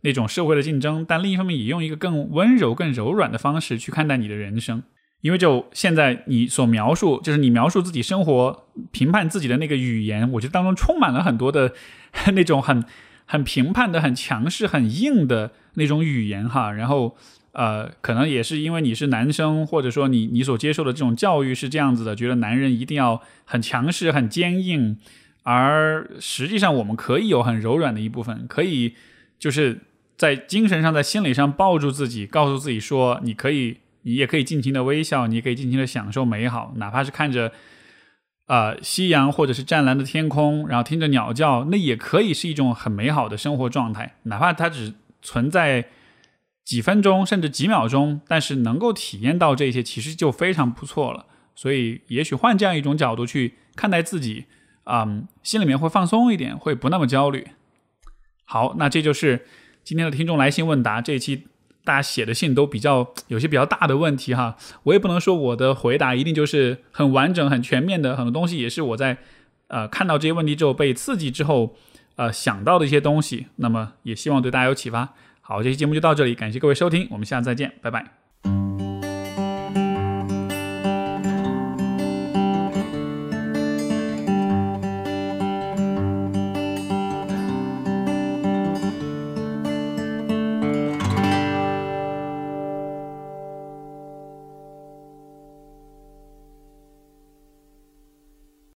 那种社会的竞争，但另一方面也用一个更温柔、更柔软的方式去看待你的人生。因为就现在你所描述，就是你描述自己生活、评判自己的那个语言，我觉得当中充满了很多的 那种很。很评判的、很强势、很硬的那种语言哈，然后呃，可能也是因为你是男生，或者说你你所接受的这种教育是这样子的，觉得男人一定要很强势、很坚硬，而实际上我们可以有很柔软的一部分，可以就是在精神上、在心理上抱住自己，告诉自己说，你可以，你也可以尽情的微笑，你可以尽情的享受美好，哪怕是看着。呃，夕阳或者是湛蓝的天空，然后听着鸟叫，那也可以是一种很美好的生活状态。哪怕它只存在几分钟，甚至几秒钟，但是能够体验到这些，其实就非常不错了。所以，也许换这样一种角度去看待自己，嗯，心里面会放松一点，会不那么焦虑。好，那这就是今天的听众来信问答这一期。大家写的信都比较有些比较大的问题哈，我也不能说我的回答一定就是很完整、很全面的，很多东西也是我在呃看到这些问题之后被刺激之后呃想到的一些东西。那么也希望对大家有启发。好，这期节目就到这里，感谢各位收听，我们下次再见，拜拜。